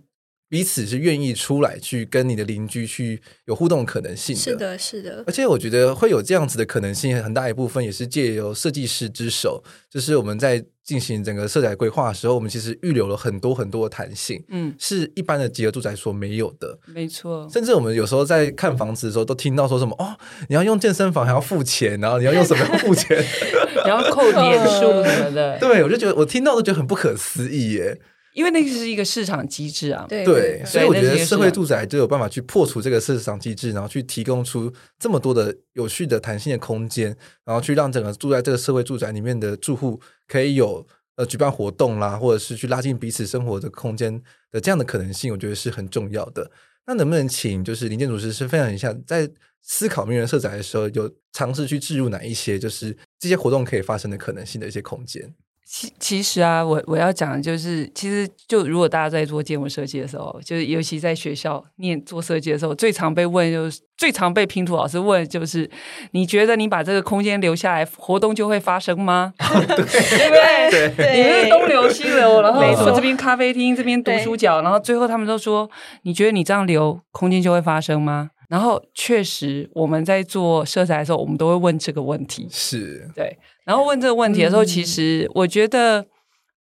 彼此是愿意出来去跟你的邻居去有互动的可能性的。是的，是的。而且我觉得会有这样子的可能性，很大一部分也是借由设计师之手，就是我们在进行整个色彩规划的时候，我们其实预留了很多很多的弹性，嗯，是一般的集合住宅所没有的。没错。甚至我们有时候在看房子的时候，都听到说什么哦，你要用健身房还要付钱，然后你要用什么要付钱，*laughs* 然后扣点数什么的。*laughs* 对，我就觉得我听到都觉得很不可思议耶。因为那个是一个市场机制啊，对，对，所以我觉得社会住宅就有办法去破除这个市场机制，然后去提供出这么多的有序的弹性的空间，然后去让整个住在这个社会住宅里面的住户可以有呃举办活动啦，或者是去拉近彼此生活的空间的这样的可能性，我觉得是很重要的。那能不能请就是林建筑师是分享一下，在思考名人社宅的时候，有尝试去置入哪一些就是这些活动可以发生的可能性的一些空间？其其实啊，我我要讲的就是，其实就如果大家在做建筑设计的时候，就是尤其在学校念做设计的时候，最常被问就是最常被拼图老师问就是，你觉得你把这个空间留下来，活动就会发生吗？*laughs* 对不对？对，对你是东流西流，然后我这边咖啡厅，这边读书角，然后最后他们都说，你觉得你这样留空间就会发生吗？然后确实，我们在做色彩的时候，我们都会问这个问题。是对，然后问这个问题的时候，嗯、其实我觉得，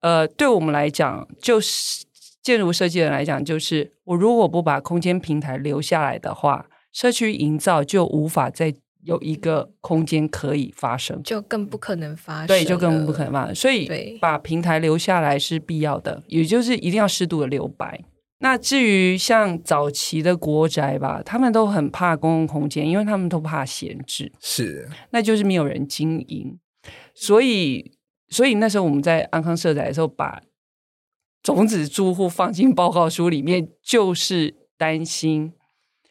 呃，对我们来讲，就是建筑设计人来讲，就是我如果不把空间平台留下来的话，社区营造就无法再有一个空间可以发生，就更不可能发生。对，就更不可能发生。所以，把平台留下来是必要的，也就是一定要适度的留白。那至于像早期的国宅吧，他们都很怕公共空间，因为他们都怕闲置，是，那就是没有人经营，所以，所以那时候我们在安康社宅的时候，把种子住户放进报告书里面，就是担心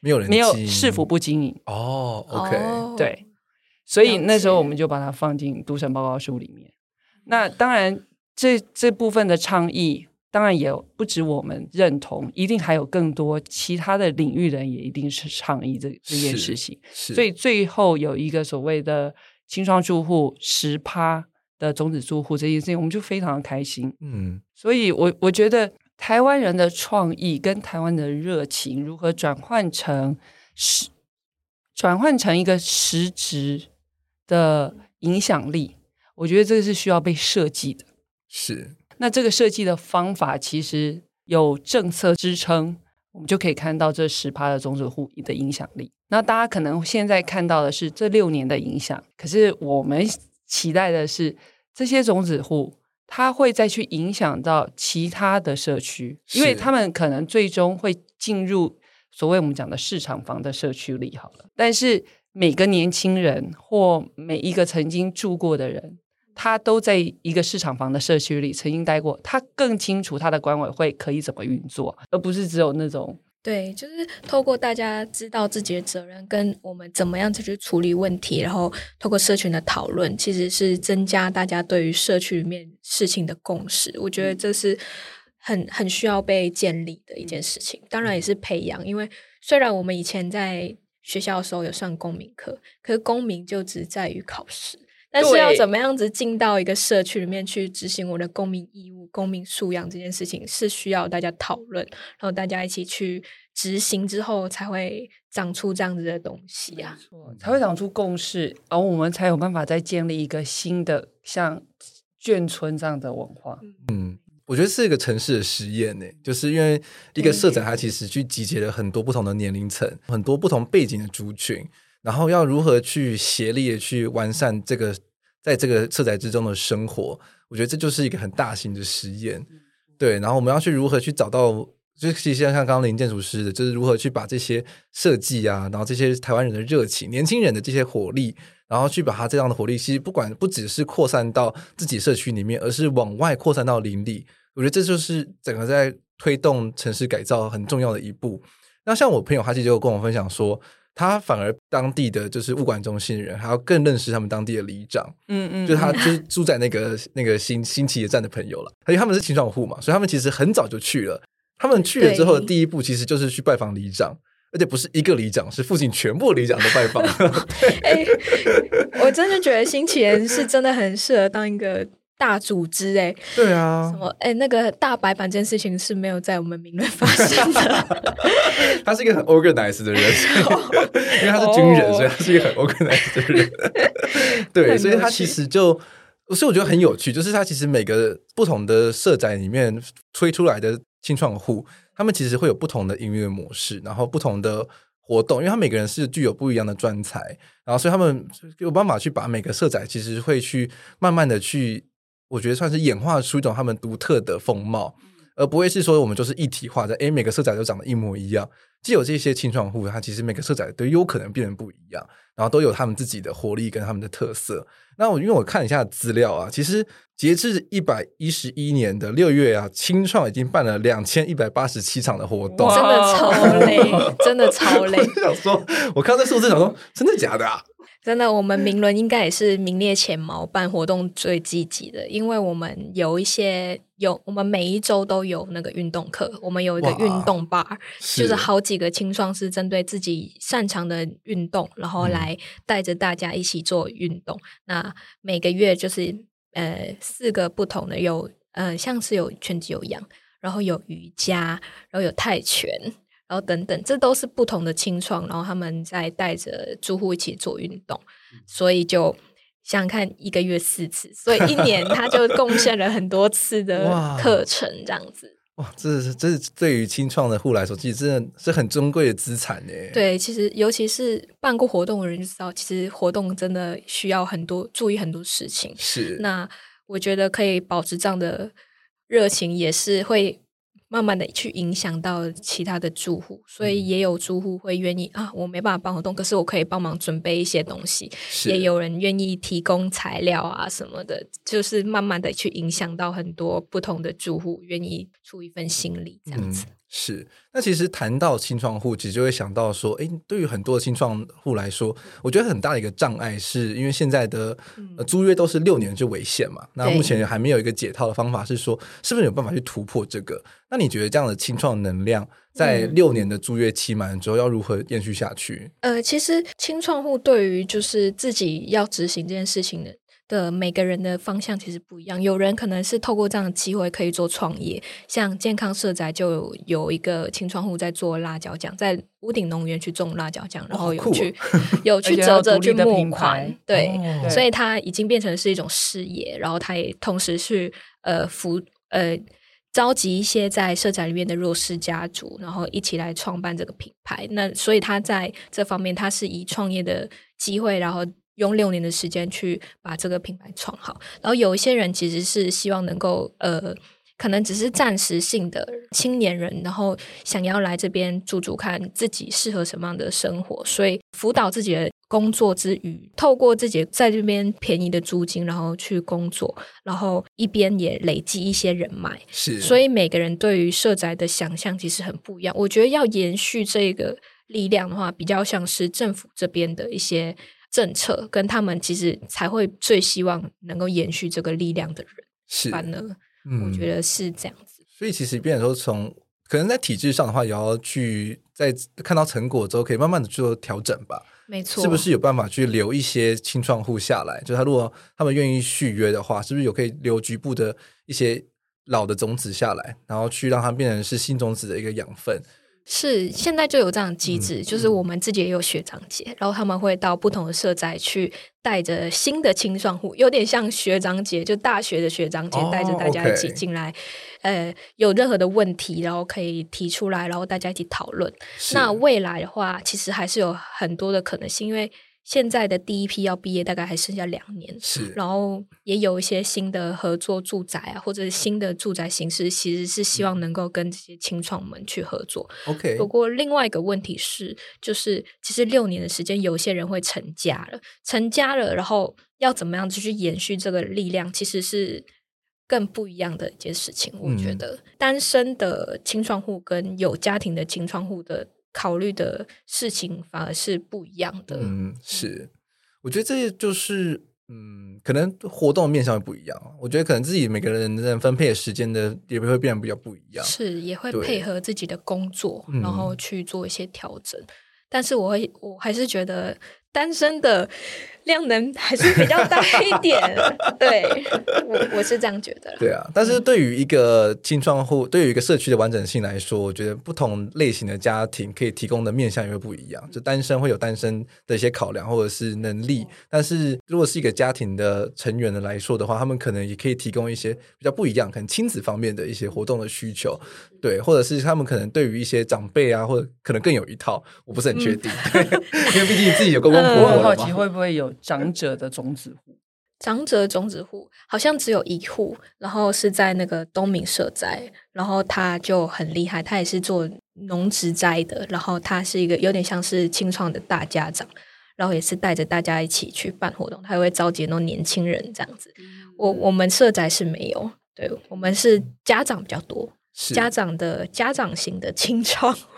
没有人没有市府不经营。哦，OK，对，所以那时候我们就把它放进都审报告书里面。那当然，这这部分的倡议。当然也不止我们认同，一定还有更多其他的领域人也一定是倡议这这件事情。所以最后有一个所谓的青创住户十趴的种子住户这件事情，我们就非常的开心。嗯，所以我我觉得台湾人的创意跟台湾的热情如何转换成实转换成一个实质的影响力，我觉得这个是需要被设计的。是。那这个设计的方法其实有政策支撑，我们就可以看到这十趴的种子户的影响力。那大家可能现在看到的是这六年的影响，可是我们期待的是这些种子户，它会再去影响到其他的社区，因为他们可能最终会进入所谓我们讲的市场房的社区里。好了，但是每个年轻人或每一个曾经住过的人。他都在一个市场房的社区里曾经待过，他更清楚他的管委会可以怎么运作，而不是只有那种对，就是透过大家知道自己的责任，跟我们怎么样去处理问题，然后透过社群的讨论，其实是增加大家对于社区里面事情的共识。我觉得这是很很需要被建立的一件事情，当然也是培养，因为虽然我们以前在学校的时候有上公民课，可是公民就只在于考试。但是要怎么样子进到一个社区里面去执行我的公民义务、公民素养这件事情，是需要大家讨论，然后大家一起去执行之后，才会长出这样子的东西啊，才会长出共识，而我们才有办法再建立一个新的像眷村这样的文化。嗯，我觉得是一个城市的实验呢，就是因为一个社长他其实去集结了很多不同的年龄层、很多不同背景的族群。然后要如何去协力的去完善这个在这个车载之中的生活，我觉得这就是一个很大型的实验，对。然后我们要去如何去找到，就其实像刚刚林建筑师的，就是如何去把这些设计啊，然后这些台湾人的热情、年轻人的这些火力，然后去把它这样的火力，其实不管不只是扩散到自己社区里面，而是往外扩散到邻里。我觉得这就是整个在推动城市改造很重要的一步。那像我朋友他其实就跟我分享说。他反而当地的就是物管中心的人，还要更认识他们当地的里长。嗯嗯，就是他就是住在那个那个新新企业站的朋友了。而且他们是青创户嘛，所以他们其实很早就去了。他们去了之后的第一步，其实就是去拜访里长，而且不是一个里长，是附近全部里长都拜访。*laughs* 哎、欸，我真的觉得新奇人是真的很适合当一个。大组织哎、欸，对啊，什么哎、欸，那个大白板这件事情是没有在我们名人发生的。*laughs* 他是一个很 organized 的人，*laughs* 因为他是军人，所以他是一个很 organized 的人。*laughs* 对，所以他其实就，所以我觉得很有趣，就是他其实每个不同的社宅里面推出来的青创户，他们其实会有不同的营运模式，然后不同的。活动，因为他每个人是具有不一样的专才，然后所以他们有办法去把每个社宅，其实会去慢慢的去，我觉得算是演化出一种他们独特的风貌，而不会是说我们就是一体化的，诶，每个色彩都长得一模一样。既有这些清创户，它其实每个色彩都有可能变得不一样，然后都有他们自己的活力跟他们的特色。那我因为我看一下资料啊，其实截至一百一十一年的六月啊，清创已经办了两千一百八十七场的活动，真的超累，真的超累。我想说，我看到这数字，想说，真的假的啊？真的，我们明伦应该也是名列前茅，办活动最积极的，因为我们有一些有，我们每一周都有那个运动课，我们有一个运动 bar，就是好几个青创是针对自己擅长的运动，然后来带着大家一起做运动。嗯、那每个月就是呃四个不同的，有呃像是有拳击有氧，然后有瑜伽，然后有泰拳。然后等等，这都是不同的青创，然后他们在带着住户一起做运动，所以就想想看，一个月四次，所以一年他就贡献了很多次的课程，这样子。哇，这是这是对于青创的户来说，其实真的是很珍贵的资产呢。对，其实尤其是办过活动的人就知道，其实活动真的需要很多注意很多事情。是，那我觉得可以保持这样的热情，也是会。慢慢的去影响到其他的住户，所以也有住户会愿意啊，我没办法帮活动，可是我可以帮忙准备一些东西。也有人愿意提供材料啊什么的，就是慢慢的去影响到很多不同的住户愿意出一份心力这样子。嗯是，那其实谈到新创户，其实就会想到说，哎，对于很多的青创户来说，我觉得很大的一个障碍，是因为现在的租约都是六年就为限嘛。那目前还没有一个解套的方法，是说是不是有办法去突破这个？那你觉得这样的清创能量，在六年的租约期满之后，要如何延续下去？呃，其实清创户对于就是自己要执行这件事情的。的每个人的方向其实不一样，有人可能是透过这样的机会可以做创业，像健康社宅就有，有一个青创户在做辣椒酱，在屋顶农园去种辣椒酱，然后有去、哦、*laughs* 有去折折去募款，对，哦、所以它已经变成是一种事业，然后他也同时去呃服呃召集一些在社宅里面的弱势家族，然后一起来创办这个品牌。那所以他在这方面他是以创业的机会，然后。用六年的时间去把这个品牌创好，然后有一些人其实是希望能够呃，可能只是暂时性的青年人，然后想要来这边住住看自己适合什么样的生活，所以辅导自己的工作之余，透过自己在这边便宜的租金，然后去工作，然后一边也累积一些人脉。是，所以每个人对于社宅的想象其实很不一样。我觉得要延续这个力量的话，比较像是政府这边的一些。政策跟他们其实才会最希望能够延续这个力量的人，是，反而我觉得是这样子。嗯、所以其实，变成说从可能在体制上的话，也要去在看到成果之后，可以慢慢的做调整吧。没错，是不是有办法去留一些青创户下来？就他如果他们愿意续约的话，是不是有可以留局部的一些老的种子下来，然后去让它变成是新种子的一个养分？是，现在就有这样的机制，嗯、就是我们自己也有学长姐，嗯、然后他们会到不同的社宅去带着新的青创户，有点像学长姐，就大学的学长姐带着大家一起进来，哦 okay、呃，有任何的问题，然后可以提出来，然后大家一起讨论。那未来的话，其实还是有很多的可能性，因为。现在的第一批要毕业，大概还剩下两年，是，然后也有一些新的合作住宅啊，或者是新的住宅形式，其实是希望能够跟这些青创们去合作。OK，不过另外一个问题是，就是其实六年的时间，有些人会成家了，成家了，然后要怎么样继续延续这个力量，其实是更不一样的一件事情。我觉得，嗯、单身的青创户跟有家庭的青创户的。考虑的事情反而是不一样的。嗯，是，我觉得这就是，嗯，可能活动面向不一样。我觉得可能自己每个人的分配的时间的也会变得比较不一样。是，也会配合自己的工作，然后去做一些调整。嗯，但是我会，我还是觉得单身的量能还是比较大一点。*laughs* 对，我我是这样觉得。对啊，但是对于一个青创户，对于一个社区的完整性来说，我觉得不同类型的家庭可以提供的面向也会不一样。就单身会有单身的一些考量或者是能力，但是如果是一个家庭的成员的来说的话，他们可能也可以提供一些比较不一样，可能亲子方面的一些活动的需求，对，或者是他们可能对于一些长辈啊，或者可能更有一套，我不是很确定，嗯、*laughs* *laughs* 因为毕竟自己有公公婆婆。我很好奇会不会有长者的种子户？长者种子户好像只有一户，然后是在那个东明社宅，然后他就很厉害，他也是做农植栽的，然后他是一个有点像是清创的大家长，然后也是带着大家一起去办活动，他也会召集那种年轻人这样子。我我们社宅是没有，对，我们是家长比较多。家长的家长型的清唱，*laughs*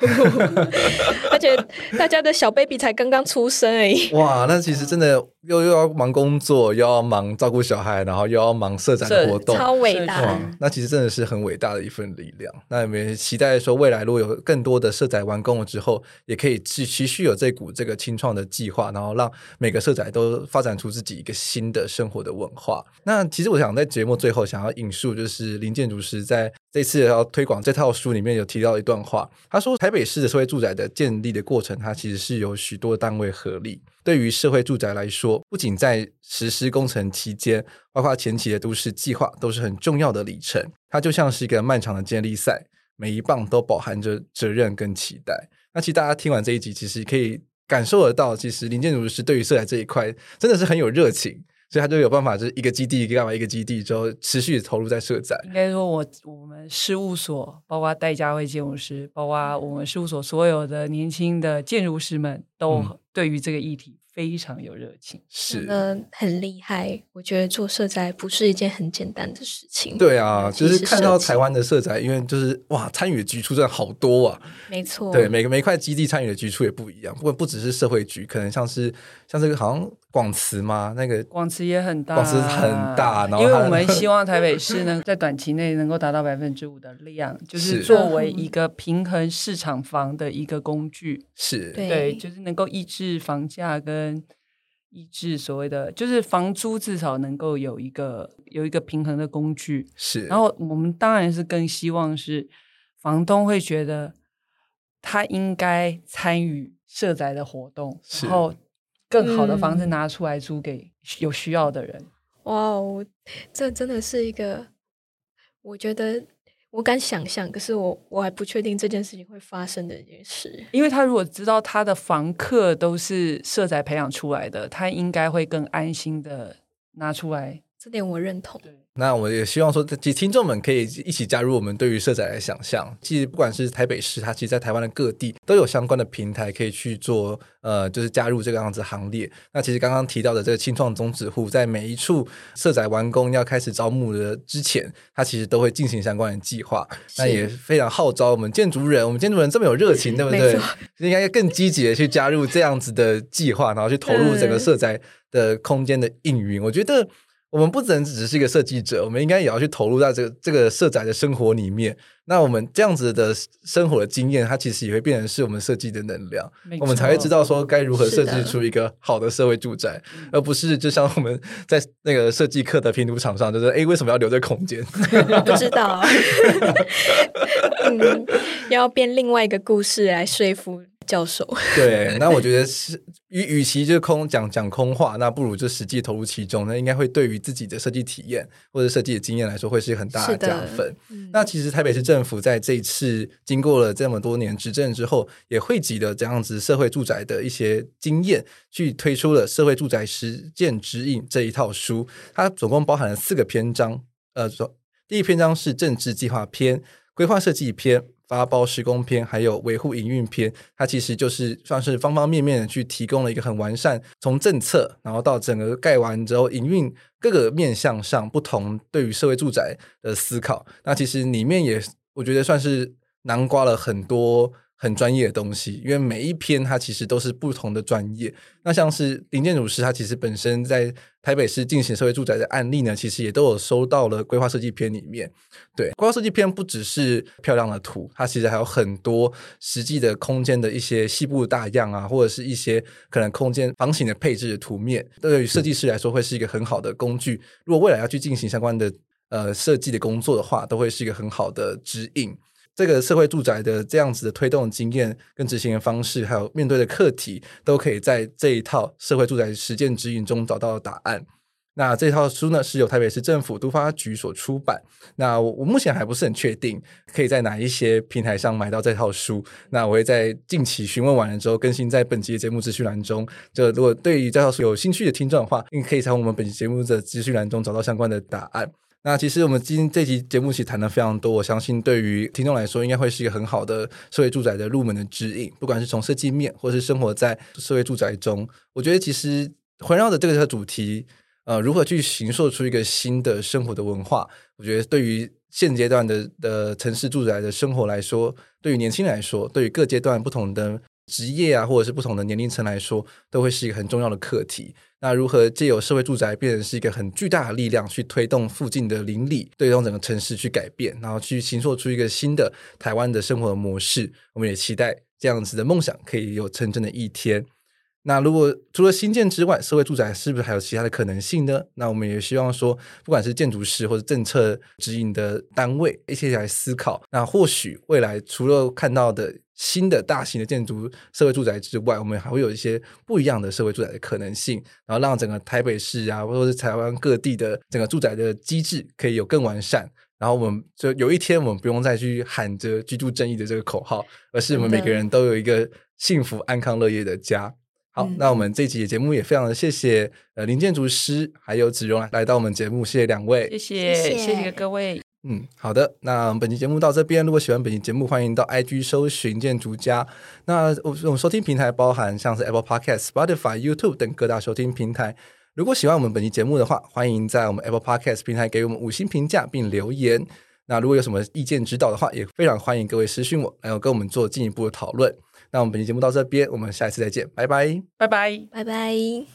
而且大家的小 baby 才刚刚出生而已。哇，那其实真的又又要忙工作，又要忙照顾小孩，然后又要忙社展的活动，超伟大。哇，那其实真的是很伟大的一份力量。那我们也期待说，未来如果有更多的社宅完工了之后，也可以持持续有这股这个清创的计划，然后让每个社宅都发展出自己一个新的生活的文化。那其实我想在节目最后想要引述，就是林建筑师在这次要推广这套书里面有提到一段话，他说：“台北市的社会住宅的建立的过程，它其实是由许多单位合力。对于社会住宅来说，不仅在实施工程期间，包括前期的都市计划，都是很重要的里程。它就像是一个漫长的接力赛，每一棒都饱含着责任跟期待。那其实大家听完这一集，其实可以感受得到，其实林建筑师对于色彩这一块真的是很有热情。”所以他就有办法，就是一个基地一个干嘛，一个基地之后持续投入在社宅。应该说我我们事务所，包括戴家辉建筑师，包括我们事务所所有的年轻的建筑师们，都对于这个议题。非常有热情，是的，很厉害。我觉得做社宅不是一件很简单的事情。对啊，就是看到台湾的社宅，因为就是哇，参与的局处真的好多啊。没错，对，每个每块基地参与的局处也不一样。不过不只是社会局，可能像是像这个好像广慈吗，那个广慈也很大，广慈很大。然后因为我们希望台北市呢，在短期内能够达到百分之五的量，就是作为一个平衡市场房的一个工具。是对，就是能够抑制房价跟。抑制所谓的就是房租，至少能够有一个有一个平衡的工具。是，然后我们当然是更希望是房东会觉得他应该参与社宅的活动，然后更好的房子拿出来租给有需要的人。哇哦，这真的是一个，我觉得。我敢想象，可是我我还不确定这件事情会发生的一件事。因为他如果知道他的房客都是社宅培养出来的，他应该会更安心的拿出来。这点我认同。那我也希望说，其实听众们可以一起加入我们对于社宅的想象。其实不管是台北市，它其实，在台湾的各地都有相关的平台可以去做，呃，就是加入这个样子行列。那其实刚刚提到的这个青创种子户，在每一处社宅完工要开始招募的之前，它其实都会进行相关的计划。那也非常号召我们建筑人，我们建筑人这么有热情，*laughs* 对不对？应该更积极的去加入这样子的计划，然后去投入整个社宅的空间的运营。我觉得。我们不只能只是一个设计者，我们应该也要去投入在这个这个社宅的生活里面。那我们这样子的生活的经验，它其实也会变成是我们设计的能量，我们才会知道说该如何设计出一个好的社会住宅，而不是就像我们在那个设计课的拼图场上，就是哎，为什么要留这空间？*laughs* 不知道，*laughs* 嗯，要编另外一个故事来说服。教授，对，*laughs* 那我觉得是与与其就空讲讲空话，那不如就实际投入其中，那应该会对于自己的设计体验或者设计的经验来说，会是很大的加分。嗯、那其实台北市政府在这一次经过了这么多年执政之后，也汇集了这样子社会住宅的一些经验，去推出了《社会住宅实践指引》这一套书。它总共包含了四个篇章，呃，说第一篇章是政治计划篇、规划设计篇。发包施工篇，还有维护营运篇，它其实就是算是方方面面的去提供了一个很完善，从政策，然后到整个盖完之后营运各个面向上不同对于社会住宅的思考。那其实里面也我觉得算是囊括了很多很专业的东西，因为每一篇它其实都是不同的专业。那像是林建筑师，他其实本身在台北市进行社会住宅的案例呢，其实也都有收到了规划设计篇里面。对，规划设计篇不只是漂亮的图，它其实还有很多实际的空间的一些细部大样啊，或者是一些可能空间房型的配置的图面，对于设计师来说会是一个很好的工具。如果未来要去进行相关的呃设计的工作的话，都会是一个很好的指引。这个社会住宅的这样子的推动经验跟执行的方式，还有面对的课题，都可以在这一套社会住宅实践指引中找到答案。那这套书呢，是由台北市政府都发局所出版。那我我目前还不是很确定，可以在哪一些平台上买到这套书。那我会在近期询问完了之后，更新在本集的节目资讯栏中。就如果对于这套书有兴趣的听众的话，你可以从我们本集节目的资讯栏中找到相关的答案。那其实我们今天这期节目其实谈了非常多，我相信对于听众来说，应该会是一个很好的社会住宅的入门的指引。不管是从设计面，或是生活在社会住宅中，我觉得其实环绕着这个主题，呃，如何去形塑出一个新的生活的文化，我觉得对于现阶段的的城市住宅的生活来说，对于年轻人来说，对于各阶段不同的职业啊，或者是不同的年龄层来说，都会是一个很重要的课题。那如何借由社会住宅变成是一个很巨大的力量，去推动附近的邻里，推动整个城市去改变，然后去形塑出一个新的台湾的生活模式？我们也期待这样子的梦想可以有成真的一天。那如果除了新建之外，社会住宅是不是还有其他的可能性呢？那我们也希望说，不管是建筑师或者政策指引的单位，一起来思考。那或许未来除了看到的新的大型的建筑社会住宅之外，我们还会有一些不一样的社会住宅的可能性，然后让整个台北市啊，或者是台湾各地的整个住宅的机制可以有更完善。然后我们就有一天，我们不用再去喊着居住正义的这个口号，而是我们每个人都有一个幸福安康乐业的家。好，嗯、那我们这集的节目也非常的谢谢呃林建筑师还有子荣来到我们节目，谢谢两位，谢谢，谢谢各位。嗯，好的，那本期节目到这边。如果喜欢本期节目，欢迎到 IG 搜寻建筑家。那我我们收听平台包含像是 Apple Podcast、Spotify、YouTube 等各大收听平台。如果喜欢我们本期节目的话，欢迎在我们 Apple Podcast 平台给我们五星评价并留言。那如果有什么意见指导的话，也非常欢迎各位私讯我，然后跟我们做进一步的讨论。那我们本期节目到这边，我们下一次再见，拜拜，拜拜，拜拜。